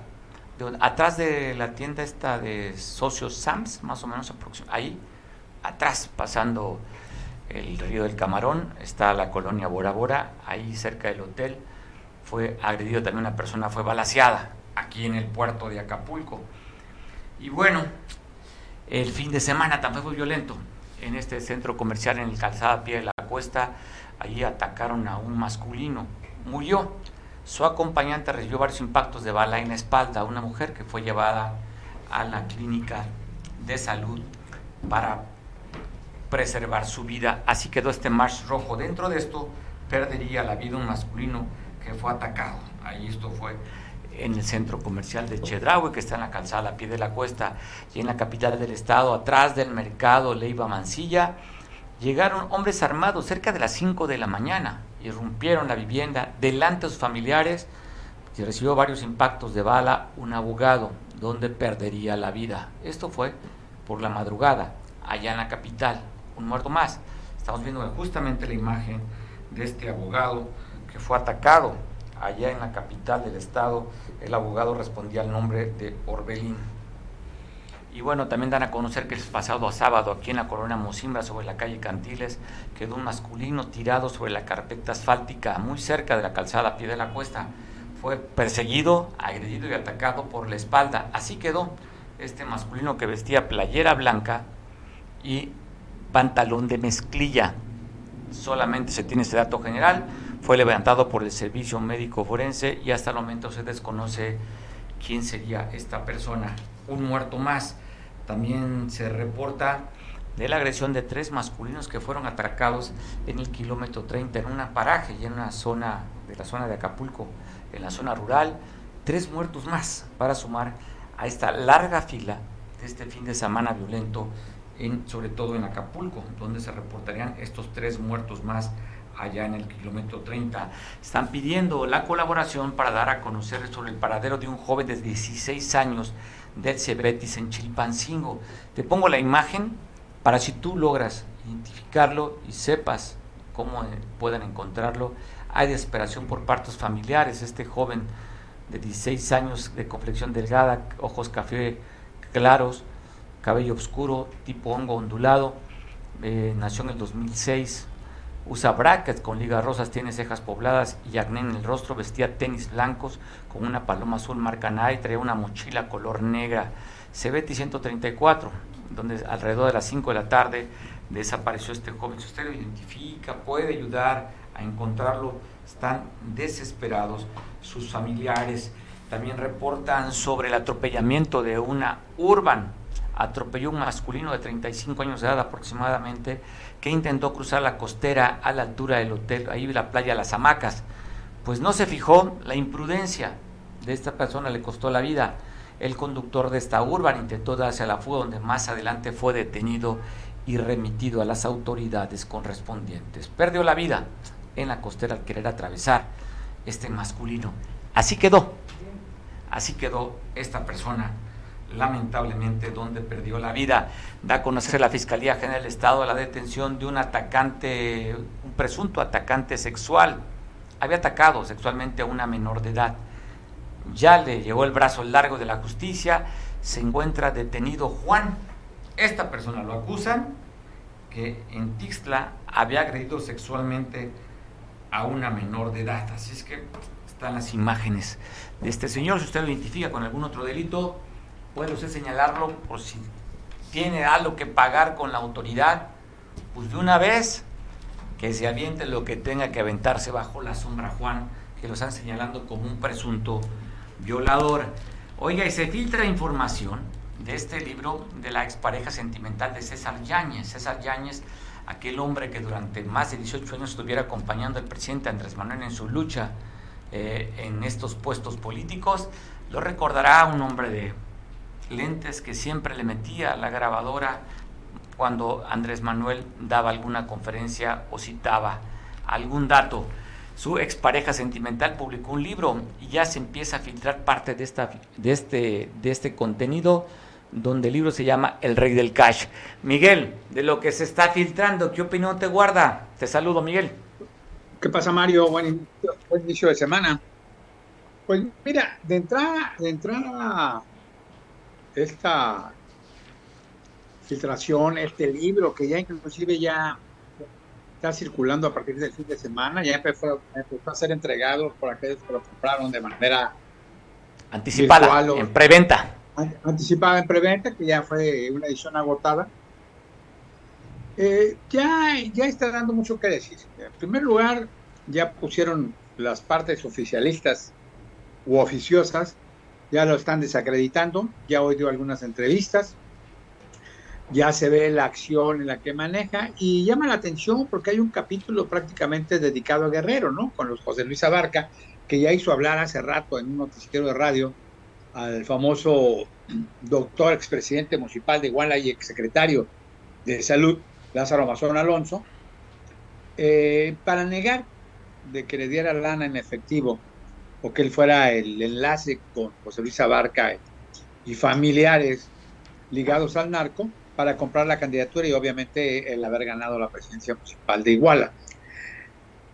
atrás de la tienda esta de Socios Sams, más o menos ahí, atrás, pasando el río del Camarón, está la colonia Bora Bora, ahí cerca del hotel, fue agredido también una persona, fue balaseada, aquí en el puerto de Acapulco. Y bueno, el fin de semana también fue violento. En este centro comercial, en el calzada Pie de la Cuesta, allí atacaron a un masculino. Murió. Su acompañante recibió varios impactos de bala en la espalda. Una mujer que fue llevada a la clínica de salud para preservar su vida. Así quedó este March rojo. Dentro de esto perdería la vida un masculino que fue atacado. Ahí esto fue en el centro comercial de Chedraui, que está en la calzada a pie de la cuesta, y en la capital del estado, atrás del mercado Leiva Mansilla, llegaron hombres armados cerca de las 5 de la mañana, irrumpieron la vivienda delante de sus familiares, y recibió varios impactos de bala, un abogado, donde perdería la vida. Esto fue por la madrugada, allá en la capital, un muerto más. Estamos viendo justamente la imagen de este abogado que fue atacado allá en la capital del estado, el abogado respondía al nombre de Orbelín. Y bueno, también dan a conocer que el pasado sábado, aquí en la colonia Mosimbra, sobre la calle Cantiles, quedó un masculino tirado sobre la carpeta asfáltica, muy cerca de la calzada a pie de la cuesta. Fue perseguido, agredido y atacado por la espalda. Así quedó este masculino que vestía playera blanca y pantalón de mezclilla. Solamente se tiene ese dato general fue levantado por el servicio médico forense y hasta el momento se desconoce quién sería esta persona. Un muerto más. También se reporta de la agresión de tres masculinos que fueron atracados en el kilómetro 30 en una paraje y en una zona de la zona de Acapulco, en la zona rural. Tres muertos más para sumar a esta larga fila de este fin de semana violento, en, sobre todo en Acapulco, donde se reportarían estos tres muertos más allá en el kilómetro 30. Están pidiendo la colaboración para dar a conocer sobre el paradero de un joven de 16 años del Cebetis en Chilpancingo. Te pongo la imagen para si tú logras identificarlo y sepas cómo eh, puedan encontrarlo. Hay desesperación por partos familiares. Este joven de 16 años de complexión delgada, ojos café claros, cabello oscuro, tipo hongo ondulado, eh, nació en el 2006, Usa brackets con ligas rosas, tiene cejas pobladas y acné en el rostro, vestía tenis blancos con una paloma azul marca Nike, traía una mochila color negra. CBT 134, donde alrededor de las 5 de la tarde desapareció este joven. Si usted lo identifica, puede ayudar a encontrarlo, están desesperados sus familiares. También reportan sobre el atropellamiento de una urban atropelló un masculino de 35 años de edad aproximadamente que intentó cruzar la costera a la altura del hotel, ahí la playa Las Hamacas. Pues no se fijó, la imprudencia de esta persona le costó la vida. El conductor de esta urban intentó darse a la fuga, donde más adelante fue detenido y remitido a las autoridades correspondientes. Perdió la vida en la costera al querer atravesar este masculino. Así quedó, así quedó esta persona lamentablemente donde perdió la vida. Da a conocer la Fiscalía General del Estado la detención de un atacante, un presunto atacante sexual había atacado sexualmente a una menor de edad. Ya le llegó el brazo largo de la justicia, se encuentra detenido Juan. Esta persona lo acusan que en Tixla había agredido sexualmente a una menor de edad. Así es que están las imágenes de este señor. Si usted lo identifica con algún otro delito, puede usted señalarlo por si tiene algo que pagar con la autoridad, pues de una vez que se aviente lo que tenga que aventarse bajo la sombra Juan, que lo están señalando como un presunto violador. Oiga, y se filtra información de este libro de la expareja sentimental de César Yáñez. César Yáñez, aquel hombre que durante más de 18 años estuviera acompañando al presidente Andrés Manuel en su lucha eh, en estos puestos políticos, lo recordará un hombre de lentes que siempre le metía a la grabadora cuando Andrés Manuel daba alguna conferencia o citaba algún dato. Su expareja sentimental publicó un libro y ya se empieza a filtrar parte de, esta, de, este, de este contenido donde el libro se llama El Rey del Cash. Miguel, de lo que se está filtrando, ¿qué opinión te guarda? Te saludo, Miguel. ¿Qué pasa, Mario? Buen, inicio de semana. Pues mira, de entrada, de entrada, esta filtración, este libro que ya inclusive ya está circulando a partir del fin de semana, ya empezó, a ser entregado por aquellos que lo compraron de manera anticipada, en preventa anticipada en preventa, que ya fue una edición agotada, eh, ya, ya está dando mucho que decir. En primer lugar, ya pusieron las partes oficialistas u oficiosas, ya lo están desacreditando, ya he oído algunas entrevistas, ya se ve la acción en la que maneja y llama la atención porque hay un capítulo prácticamente dedicado a Guerrero, ¿no? Con los José Luis Abarca, que ya hizo hablar hace rato en un noticiero de radio al famoso doctor expresidente municipal de Iguala y exsecretario de Salud, Lázaro Mazón Alonso, eh, para negar de que le diera lana en efectivo o que él fuera el enlace con José Luis Abarca y familiares ligados al narco para comprar la candidatura y obviamente el haber ganado la presidencia municipal de Iguala.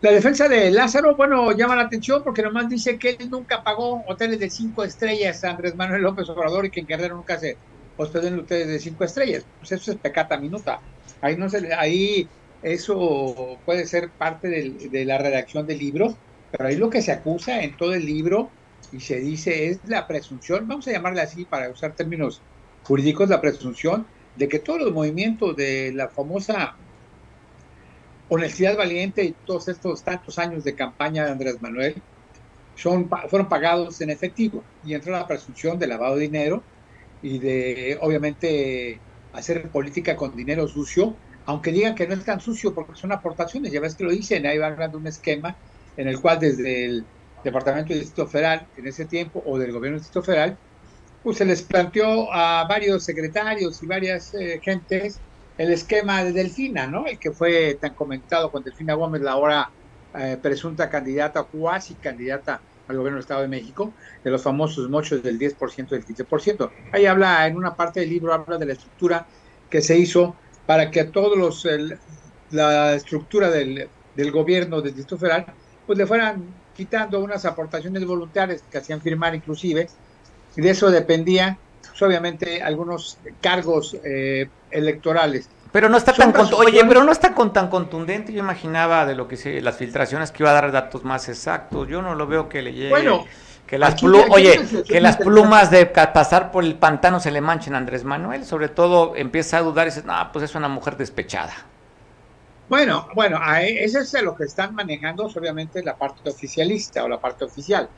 La defensa de Lázaro, bueno, llama la atención porque nomás dice que él nunca pagó hoteles de cinco estrellas a Andrés Manuel López Obrador y que en Guerrero nunca se hospedó en hoteles de cinco estrellas. Pues eso es pecata minuta. Ahí no se, ahí eso puede ser parte de la redacción del libro, pero ahí lo que se acusa en todo el libro y se dice es la presunción, vamos a llamarle así para usar términos jurídicos, la presunción de que todos los movimientos de la famosa honestidad valiente y todos estos tantos años de campaña de Andrés Manuel son, fueron pagados en efectivo. Y entra la presunción de lavado de dinero y de obviamente hacer política con dinero sucio, aunque digan que no es tan sucio porque son aportaciones, ya ves que lo dicen, ahí va dando un esquema en el cual desde el Departamento de Distrito Federal en ese tiempo o del gobierno del Distrito Federal, pues se les planteó a varios secretarios y varias eh, gentes el esquema de Delfina, ¿no? El que fue tan comentado con Delfina Gómez, la ahora eh, presunta candidata, cuasi candidata al gobierno del Estado de México, de los famosos mochos del 10% del 15%. Ahí habla, en una parte del libro, habla de la estructura que se hizo para que a todos los, la estructura del, del gobierno del Distrito Federal, pues le fueran quitando unas aportaciones voluntarias que hacían firmar inclusive, y de eso dependía pues, obviamente algunos cargos eh, electorales. Pero no está tan oye, pero no está con tan contundente. Yo imaginaba de lo que se, las filtraciones que iba a dar datos más exactos. Yo no lo veo que le llegue. Bueno, que las oye, que las plumas de pasar por el pantano se le manchen a Andrés Manuel. Sobre todo empieza a dudar y dice, no, pues es una mujer despechada. Bueno, bueno, eso es lo que están manejando, obviamente, la parte oficialista o la parte oficial.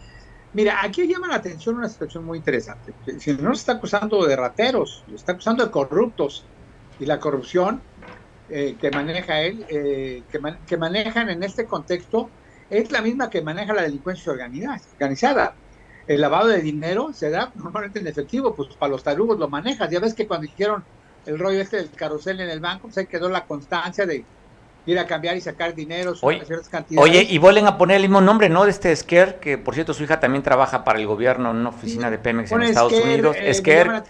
Mira, aquí llama la atención una situación muy interesante. Si no se está acusando de rateros, se está acusando de corruptos. Y la corrupción eh, que maneja él, eh, que, manejan en este contexto, es la misma que maneja la delincuencia organizada. El lavado de dinero se da normalmente en efectivo, pues para los tarugos lo manejas. Ya ves que cuando hicieron el rollo este del carrusel en el banco, se quedó la constancia de ir a cambiar y sacar dinero oye, ciertas cantidades. Oye, y vuelven a poner el mismo nombre, ¿no? De este Esquer, que por cierto su hija también trabaja para el gobierno en una oficina de Pemex en Estados Unidos. Eh, Esquer,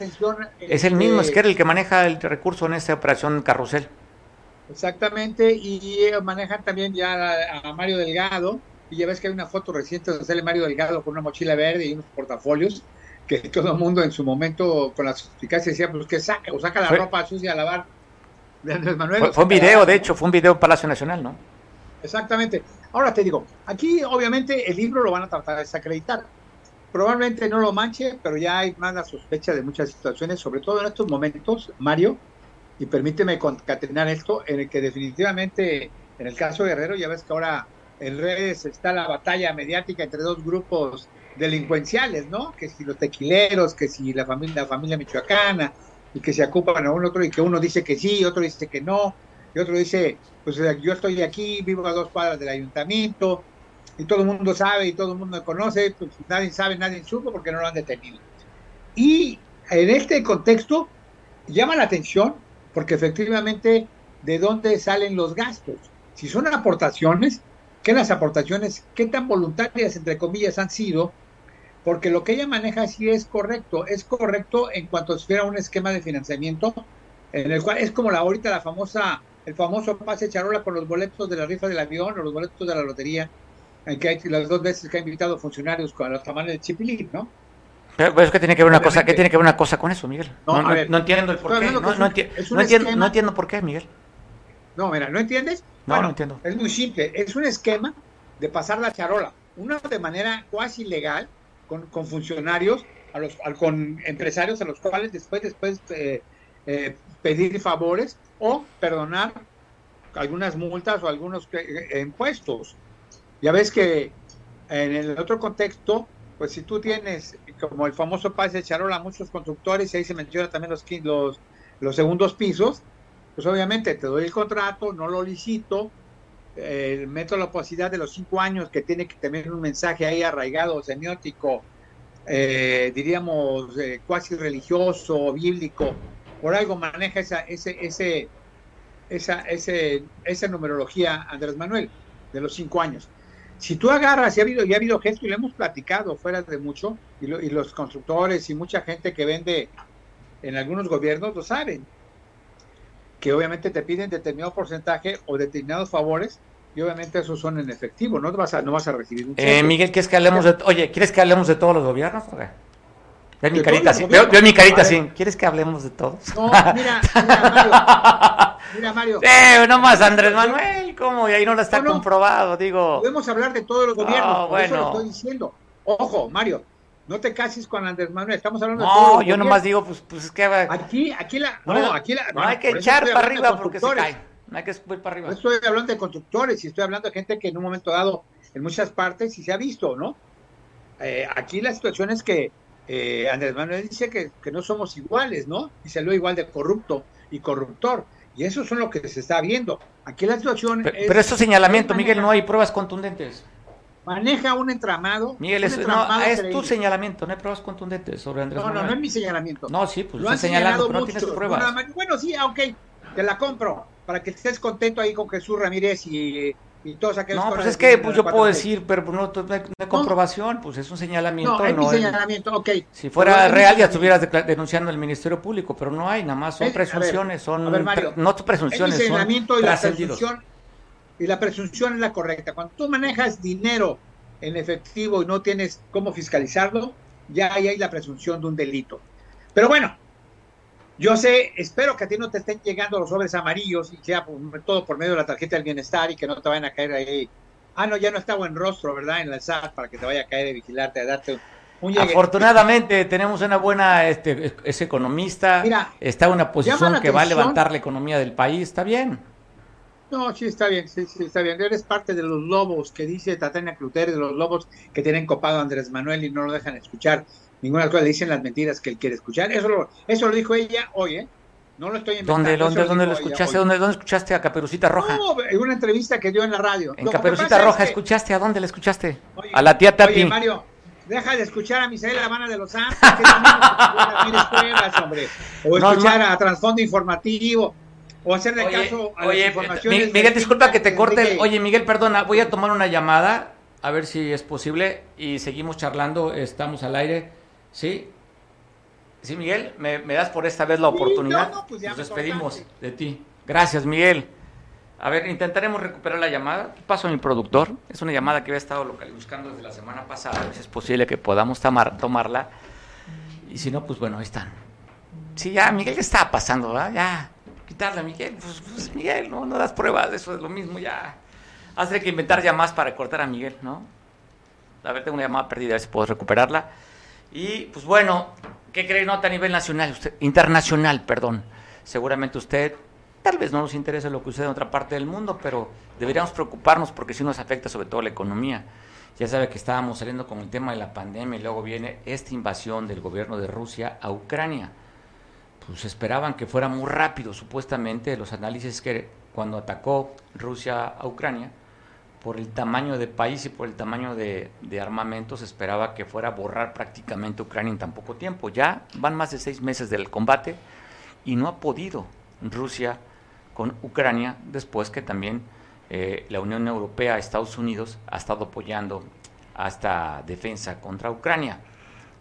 es el mismo Esquer el que maneja el recurso en esta operación Carrusel. Exactamente, y manejan también ya a, Mario Delgado, y ya ves que hay una foto reciente donde sale Mario Delgado con una mochila verde y unos portafolios, que todo el mundo en su momento con las suspicacias decía, pues que saca, o saca la ropa sucia a lavar de Andrés Manuel. Fue, un video, de hecho, fue un video en Palacio Nacional, ¿no? Exactamente. Ahora te digo, aquí obviamente el libro lo van a tratar de desacreditar. Probablemente no lo manche, pero ya hay más la sospecha de muchas situaciones, sobre todo en estos momentos, Mario, y permíteme concatenar esto, en el que definitivamente, en el caso de Guerrero, ya ves que ahora en redes está la batalla mediática entre dos grupos delincuenciales, ¿no? Que si los tequileros, que si la familia, la familia michoacana, y que se ocupan a un otro, y que uno dice que sí, otro dice que no, y otro dice, pues yo estoy aquí, vivo a dos cuadras del ayuntamiento, y todo el mundo sabe y todo el mundo conoce, pues nadie sabe, nadie supo porque no lo han detenido. Y en este contexto llama la atención porque efectivamente de dónde salen los gastos. Si son aportaciones, ¿qué las aportaciones, qué tan voluntarias, entre comillas, han sido? Porque lo que ella maneja sí es correcto, es correcto en cuanto se fuera un esquema de financiamiento, en el cual es como la ahorita la famosa, el famoso pase charola con los boletos de la rifa del avión o los boletos de la lotería, en que hay las dos veces que ha invitado funcionarios con los tamales de Chipilín, ¿no? Pero, es que tiene que ver una cosa, ¿qué tiene que ver una cosa con eso, Miguel? No, no, entiendo el por qué. No, entiendo, no entiendo por qué, Miguel. No, mira, ¿no entiendes? No, no entiendo. Es muy simple. Es un esquema de pasar la charola. Una de manera cuasi legal con, con funcionarios, a los, con empresarios a los cuales después, después eh, eh, pedir favores o perdonar algunas multas o algunos eh, impuestos. Ya ves que en el otro contexto, pues si tú tienes como el famoso pase de charola muchos constructores, y ahí se menciona también los, los, los segundos pisos, pues obviamente te doy el contrato, no lo licito, eh, meto la opacidad de los cinco años que tiene que tener un mensaje ahí arraigado, semiótico, eh, diríamos eh, cuasi religioso, bíblico, por algo maneja esa, ese, ese, esa, ese, esa numerología Andrés Manuel de los cinco años. Si tú agarras, y ha habido, y ha habido gente, y lo hemos platicado fuera de mucho, y, y los constructores y mucha gente que vende en algunos gobiernos lo saben, que obviamente te piden determinado porcentaje o determinados favores, y obviamente esos son en efectivo, no vas a, no vas a recibir un eh, Miguel, ¿quieres que hablemos de, oye, ¿quieres que hablemos de todos los gobiernos? Ve mi carita así, veo, mi carita así. ¿Quieres que hablemos de todos? No, mira, mira Mario. Mira, Mario. Eh, no más Andrés Manuel, ¿cómo? Y ahí no lo está comprobado, digo. Podemos hablar de todos los gobiernos, por eso lo estoy diciendo. Ojo, Mario, no te cases con Andrés Manuel, estamos hablando de todos. No, yo nomás digo, pues, pues es que. Aquí, aquí la. No, aquí la. No, hay que echar para arriba porque se cae. No hay que subir para arriba. No estoy hablando de constructores y estoy hablando de gente que en un momento dado, en muchas partes, sí se ha visto, ¿no? Eh, aquí la situación es que eh, Andrés Manuel dice que, no somos iguales, ¿no? Y salió igual de corrupto y corruptor. Y eso es lo que se está viendo. Aquí la situación pero, es... Pero eso señalamiento, Miguel, no hay pruebas contundentes. Maneja un entramado. Miguel, es, no, es tu señalamiento, no hay pruebas contundentes sobre Andrés Manuel. No, no, no es mi señalamiento. No, sí, pues lo han señalado, pero no tienes pruebas. bueno, sí, ah, ok, te la compro, para que estés contento ahí con Jesús Ramírez y y todos aquellos no, pues es que pues yo puedo decir, pero pues, no, no hay comprobación, pues es un señalamiento. No, hay señalamiento, ok. Si fuera real ya estuvieras denunciando al Ministerio Público, pero no hay, nada más son presunciones, son ver, Mario, no presunciones, el señalamiento y la presunción y la presunción es la correcta. Cuando tú manejas dinero en efectivo y no tienes cómo fiscalizarlo, ya ahí hay la presunción de un delito. Pero bueno, yo sé, espero que a ti no te estén llegando los sobres amarillos y sea todo por medio de la tarjeta del bienestar y que no te vayan a caer ahí. Ah, no, ya no está buen rostro, ¿verdad? En la SAT para que te vaya a caer de vigilarte, a darte un Afortunadamente tenemos una buena, este, es economista, está en una posición que va a levantar la economía del país, está bien. No, sí, está bien, sí, sí, está bien. Eres parte de los lobos que dice Tatiana Cluter, de los lobos que tienen copado a Andrés Manuel y no lo dejan escuchar ninguna cosa le dicen las mentiras que él quiere escuchar. Eso lo, eso lo dijo ella hoy, ¿eh? No lo estoy inventando. ¿Dónde, dónde, dónde lo escuchaste? ¿Dónde, ¿Dónde escuchaste a Caperucita Roja? No, en una entrevista que dio en la radio. En Caperucita Roja, ¿escuchaste? ¿A dónde la escuchaste? a la tía Tati. Oye, Mario, deja de escuchar a Misael La Habana de los Santos, que también escuelas, hombre. O escuchar a Trasfondo Informativo. O hacerle caso a las informaciones. Miguel, disculpa que te corte. oye, Miguel, perdona, voy a tomar una llamada, a ver si es posible, y seguimos charlando, estamos al aire. ¿Sí? Sí, Miguel, ¿me, das por esta vez la oportunidad? Pues Nos despedimos de ti. Gracias, Miguel. A ver, intentaremos recuperar la llamada. Paso a mi productor. Es una llamada que había estado buscando desde la semana pasada. A si es posible que podamos tomar, tomarla. Y si no, pues bueno, ahí están. Sí, ya, Miguel, ¿qué está pasando? ¿verdad? Ya, quitarle a Miguel. Pues, pues, Miguel, no, no das pruebas, eso es lo mismo, ya. Hace que inventar llamadas para cortar a Miguel, ¿no? A ver, tengo una llamada perdida, a ver si puedo recuperarla. Y pues bueno, ¿qué cree nota a nivel nacional? Usted, internacional, perdón. Seguramente usted Tal vez no nos interese lo que sucede en otra parte del mundo, pero deberíamos preocuparnos porque sí nos afecta sobre todo la economía. Ya sabe que estábamos saliendo con el tema de la pandemia y luego viene esta invasión del gobierno de Rusia a Ucrania. Pues esperaban que fuera muy rápido, supuestamente, los análisis que cuando atacó Rusia a Ucrania, por el tamaño de país y por el tamaño de, de armamentos, esperaba que fuera a borrar prácticamente Ucrania en tan poco tiempo. Ya van más de seis meses del combate y no ha podido Rusia con Ucrania, después que también eh, la Unión Europea, Estados Unidos, ha estado apoyando a esta defensa contra Ucrania.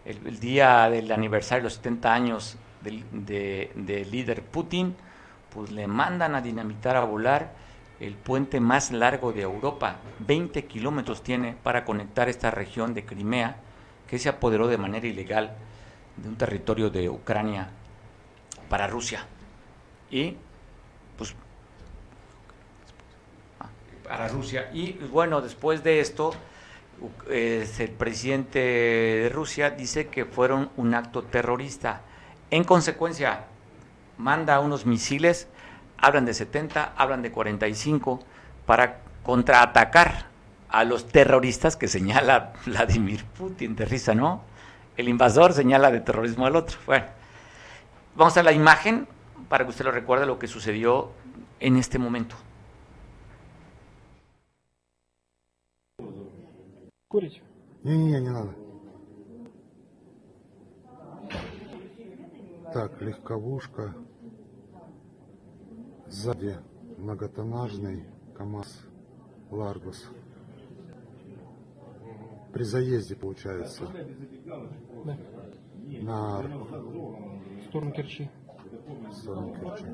El, día del aniversario de los 70 años del de, líder Putin, pues le mandan a dinamitar, a volar el puente más largo de Europa. 20 kilómetros tiene para conectar esta región de Crimea, que se apoderó de manera ilegal de un territorio de Ucrania para Rusia. Y pues, para Rusia. Y bueno, después de esto, el presidente de Rusia dice que fueron un acto terrorista. En consecuencia, manda unos misiles, hablan de 70, hablan de 45, para contraatacar a los terroristas que señala Vladimir Putin, de risa, ¿no? El invasor señala de terrorismo al otro. Bueno, vamos a la imagen para que usted lo recuerde lo que sucedió en este momento. Не, не, не надо. Так, легковушка. Сзади многотоннажный КАМАЗ Ларгус. При заезде получается. Да. На... В сторону Керчи. сторону Керчи.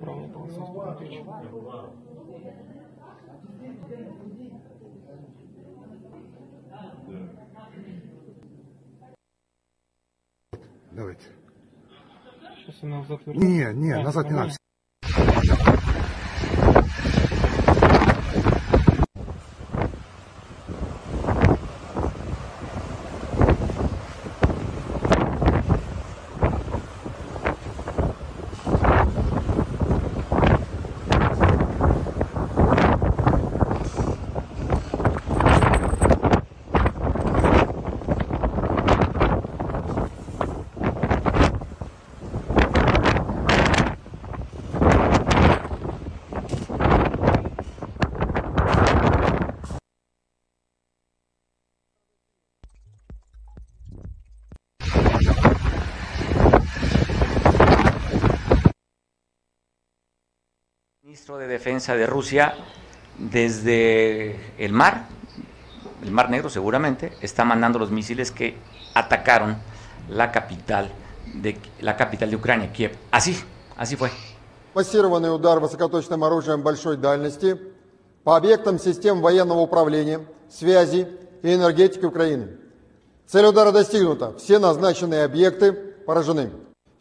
Правая полоса сторону Керчи. Давайте. Сейчас она назад вернется. Не, не, а, назад не надо. ministro de Defensa de Rusia, desde el mar, el Mar Negro seguramente, está mandando los misiles que atacaron la capital de la capital de Ucrania, Kiev. Así, así fue. Массированный удар высокоточным оружием большой дальности по объектам систем военного управления, связи и энергетики Украины. Цель удара достигнута. Все назначенные объекты поражены.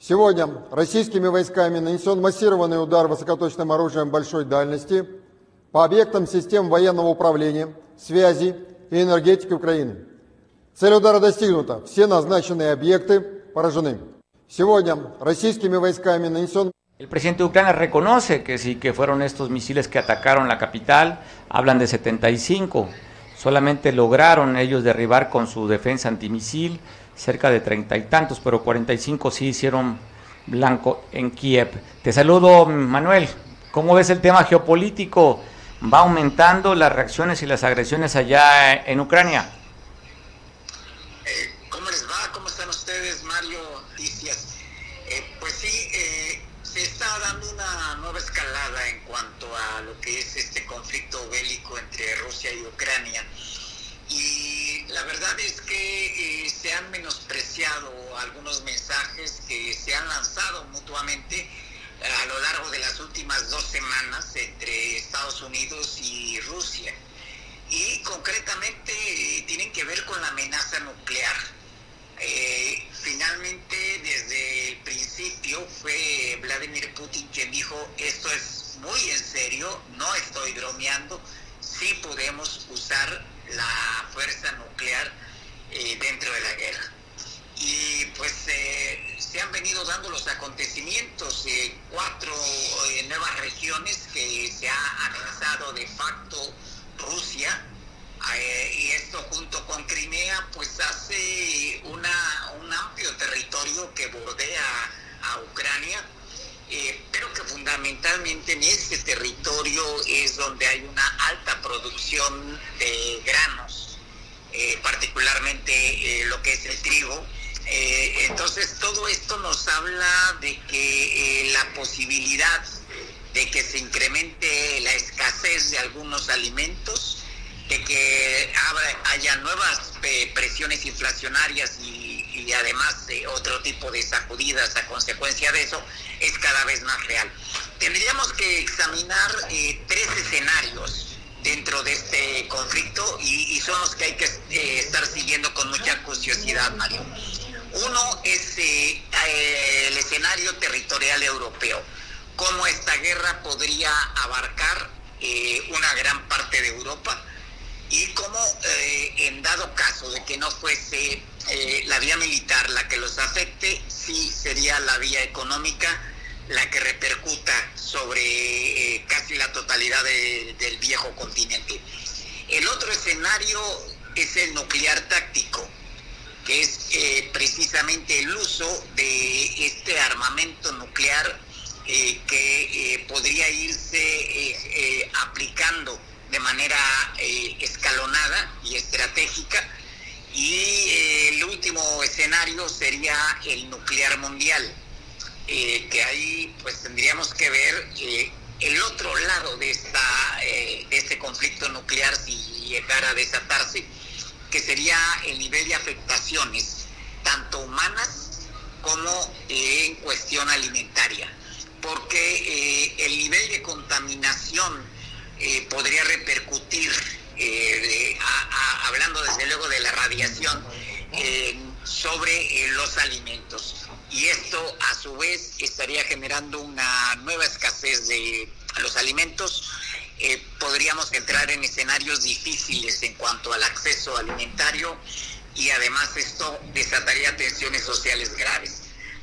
Сегодня российскими войсками нанесен массированный удар высокоточным оружием большой дальности по объектам систем военного управления, связи и энергетики Украины. Цель удара достигнута. Все назначенные объекты поражены. Сегодня российскими войсками нанесен El presidente de Ucrania reconoce que sí, que fueron estos misiles que atacaron la capital, hablan de 75, solamente lograron ellos derribar con su defensa antimisil cerca de treinta y tantos, pero 45 sí hicieron blanco en Kiev. Te saludo, Manuel. ¿Cómo ves el tema geopolítico? ¿Va aumentando las reacciones y las agresiones allá en Ucrania? Eh, ¿Cómo les va? ¿Cómo están ustedes, Mario? Noticias. Eh, pues sí, eh, se está dando una nueva escalada en cuanto a lo que es este conflicto bélico entre Rusia y Ucrania. Y la verdad es que eh, se han menospreciado algunos mensajes que se han lanzado mutuamente a lo largo de las últimas dos semanas entre Estados Unidos y Rusia. Y concretamente eh, tienen que ver con la amenaza nuclear. Eh, finalmente, desde el principio fue Vladimir Putin quien dijo, esto es muy en serio, no estoy bromeando, sí podemos usar la fuerza nuclear eh, dentro de la guerra. Y pues eh, se han venido dando los acontecimientos, eh, cuatro eh, nuevas regiones que se ha anexado de facto Rusia, y esto junto con Crimea pues hace una, un amplio territorio que bordea a Ucrania, pero que fundamentalmente en ese territorio es donde hay una alta producción de granos, eh, particularmente eh, lo que es el trigo. Eh, entonces todo esto nos habla de que eh, la posibilidad de que se incremente la escasez de algunos alimentos, de que haya nuevas eh, presiones inflacionarias y, y además otro tipo de sacudidas a consecuencia de eso, es cada vez más real. Tendríamos que examinar tres escenarios dentro de este conflicto y, y son los que hay que eh, estar siguiendo con mucha curiosidad, Mario. Uno es eh, el escenario territorial europeo, cómo esta guerra podría abarcar eh, una gran parte de Europa y cómo eh, en dado caso de que no fuese eh, la vía militar la que los afecte, sí sería la vía económica la que repercuta sobre eh, casi la totalidad de- del viejo continente. El otro escenario es el nuclear táctico, que es eh, precisamente el uso de este armamento nuclear eh, que podría irse aplicando de manera escalonada y estratégica. Y el último escenario sería el nuclear mundial, eh, que ahí pues tendríamos que ver eh, el otro lado de, esta, eh, este conflicto nuclear si llegara a desatarse, que sería el nivel de afectaciones, tanto humanas como eh, en cuestión alimentaria, porque el nivel de contaminación podría repercutir, hablando desde luego de la radiación, sobre los alimentos. Y esto a su vez estaría generando una nueva escasez de los alimentos. Eh, podríamos entrar en escenarios difíciles en cuanto al acceso alimentario y además esto desataría tensiones sociales graves.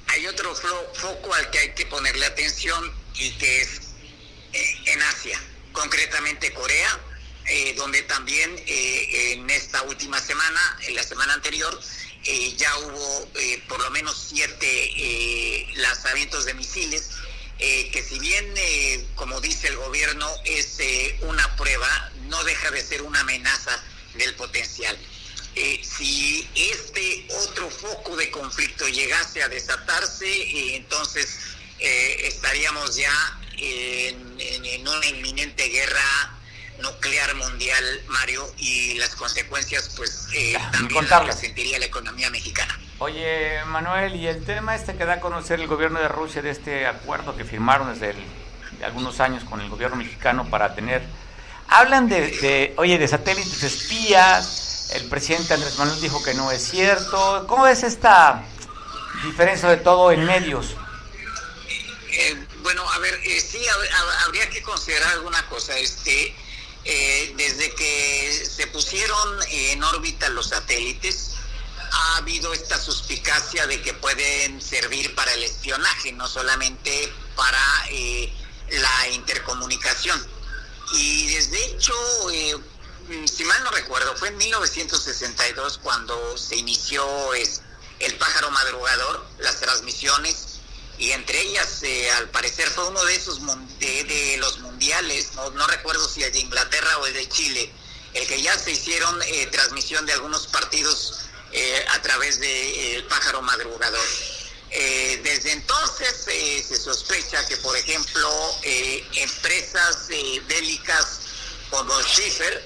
Hay otro flo- foco al que hay que ponerle atención y que es eh, en Asia, concretamente Corea, eh, donde también en esta última semana, en la semana anterior, eh, ya hubo eh, por lo menos siete eh, lanzamientos de misiles, que si bien, como dice el gobierno, es una prueba, no deja de ser una amenaza del potencial. Si este otro foco de conflicto llegase a desatarse, entonces estaríamos ya en una inminente guerra nuclear mundial, Mario, y las consecuencias, pues, eh, también las sentiría la economía mexicana. Oye, Manuel, y el tema este que da a conocer el gobierno de Rusia de este acuerdo que firmaron desde el- de algunos años con el gobierno mexicano para tener... Hablan de, de, oye, de satélites espías, el presidente Andrés Manuel dijo que no es cierto. ¿Cómo ves esta diferencia de todo en medios? Eh, bueno, a ver, eh, sí, hab- hab- habría que considerar alguna cosa. Este, eh, desde que se pusieron en órbita los satélites, ha habido esta suspicacia de que pueden servir para el espionaje, no solamente para eh, la intercomunicación. Y desde hecho, eh, si mal no recuerdo, fue en 1962 cuando se inició es, el pájaro madrugador, las transmisiones, y entre ellas, eh, al parecer, fue uno de esos de, de los mundiales, no, no recuerdo si el de Inglaterra o el de Chile, el que ya se hicieron eh, transmisión de algunos partidos eh, a través del pájaro madrugador. Eh, desde entonces eh, se sospecha que, por ejemplo, eh, empresas eh, bélicas como Schiffer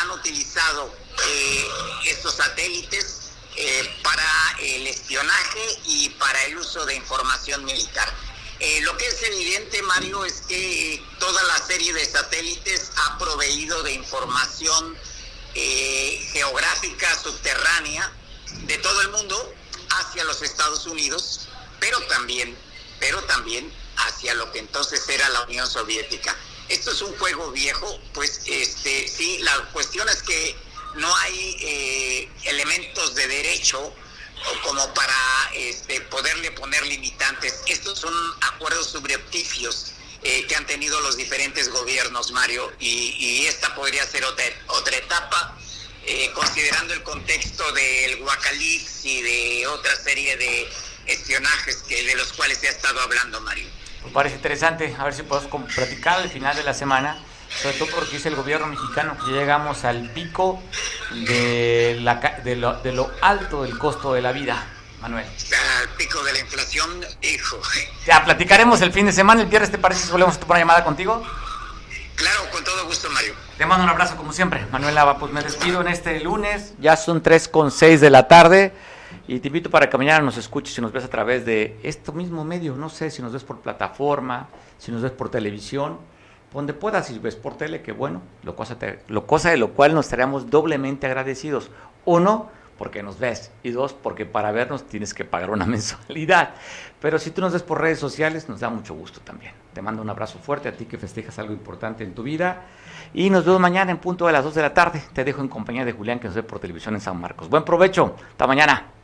han utilizado eh, estos satélites eh, para el espionaje y para el uso de información militar. Eh, lo que es evidente, Mario, es que toda la serie de satélites ha proveído de información eh, geográfica subterránea de todo el mundo hacia los Estados Unidos, pero también, pero también hacia lo que entonces era la Unión Soviética. Esto es un juego viejo, pues este sí, la cuestión es que no hay eh, elementos de derecho como para este, poderle poner limitantes. Estos son acuerdos subrepticios eh, que han tenido los diferentes gobiernos, Mario, y, esta podría ser otra, otra etapa, eh, considerando el contexto del Guacalix y de otra serie de espionajes que, de los cuales se ha estado hablando, Mario. Me parece interesante, a ver si podemos platicar al final de la semana, sobre todo porque dice el gobierno mexicano que llegamos al pico de, la, de, lo, de lo alto del costo de la vida. Manuel. Al pico de la inflación, hijo. Ya platicaremos el fin de semana, el viernes, ¿te parece si volvemos a tomar una llamada contigo? Claro, con todo gusto, Mario. Te mando un abrazo como siempre, Manuel Lava. Pues me despido en este lunes. Ya son 3 con 6 de la tarde. Y te invito para que mañana nos escuches y nos ves a través de este mismo medio. No sé si nos ves por plataforma, si nos ves por televisión, donde puedas. Si ves por tele, que bueno, lo cosa, te, lo cosa de lo cual nos estaríamos doblemente agradecidos. Uno, porque nos ves. Y dos, porque para vernos tienes que pagar una mensualidad. Pero si tú nos ves por redes sociales, nos da mucho gusto también. Te mando un abrazo fuerte a ti que festejas algo importante en tu vida. Y nos vemos mañana en punto de las 2 de la tarde. Te dejo en compañía de Julián, que nos ve por televisión en San Marcos. Buen provecho. Hasta mañana.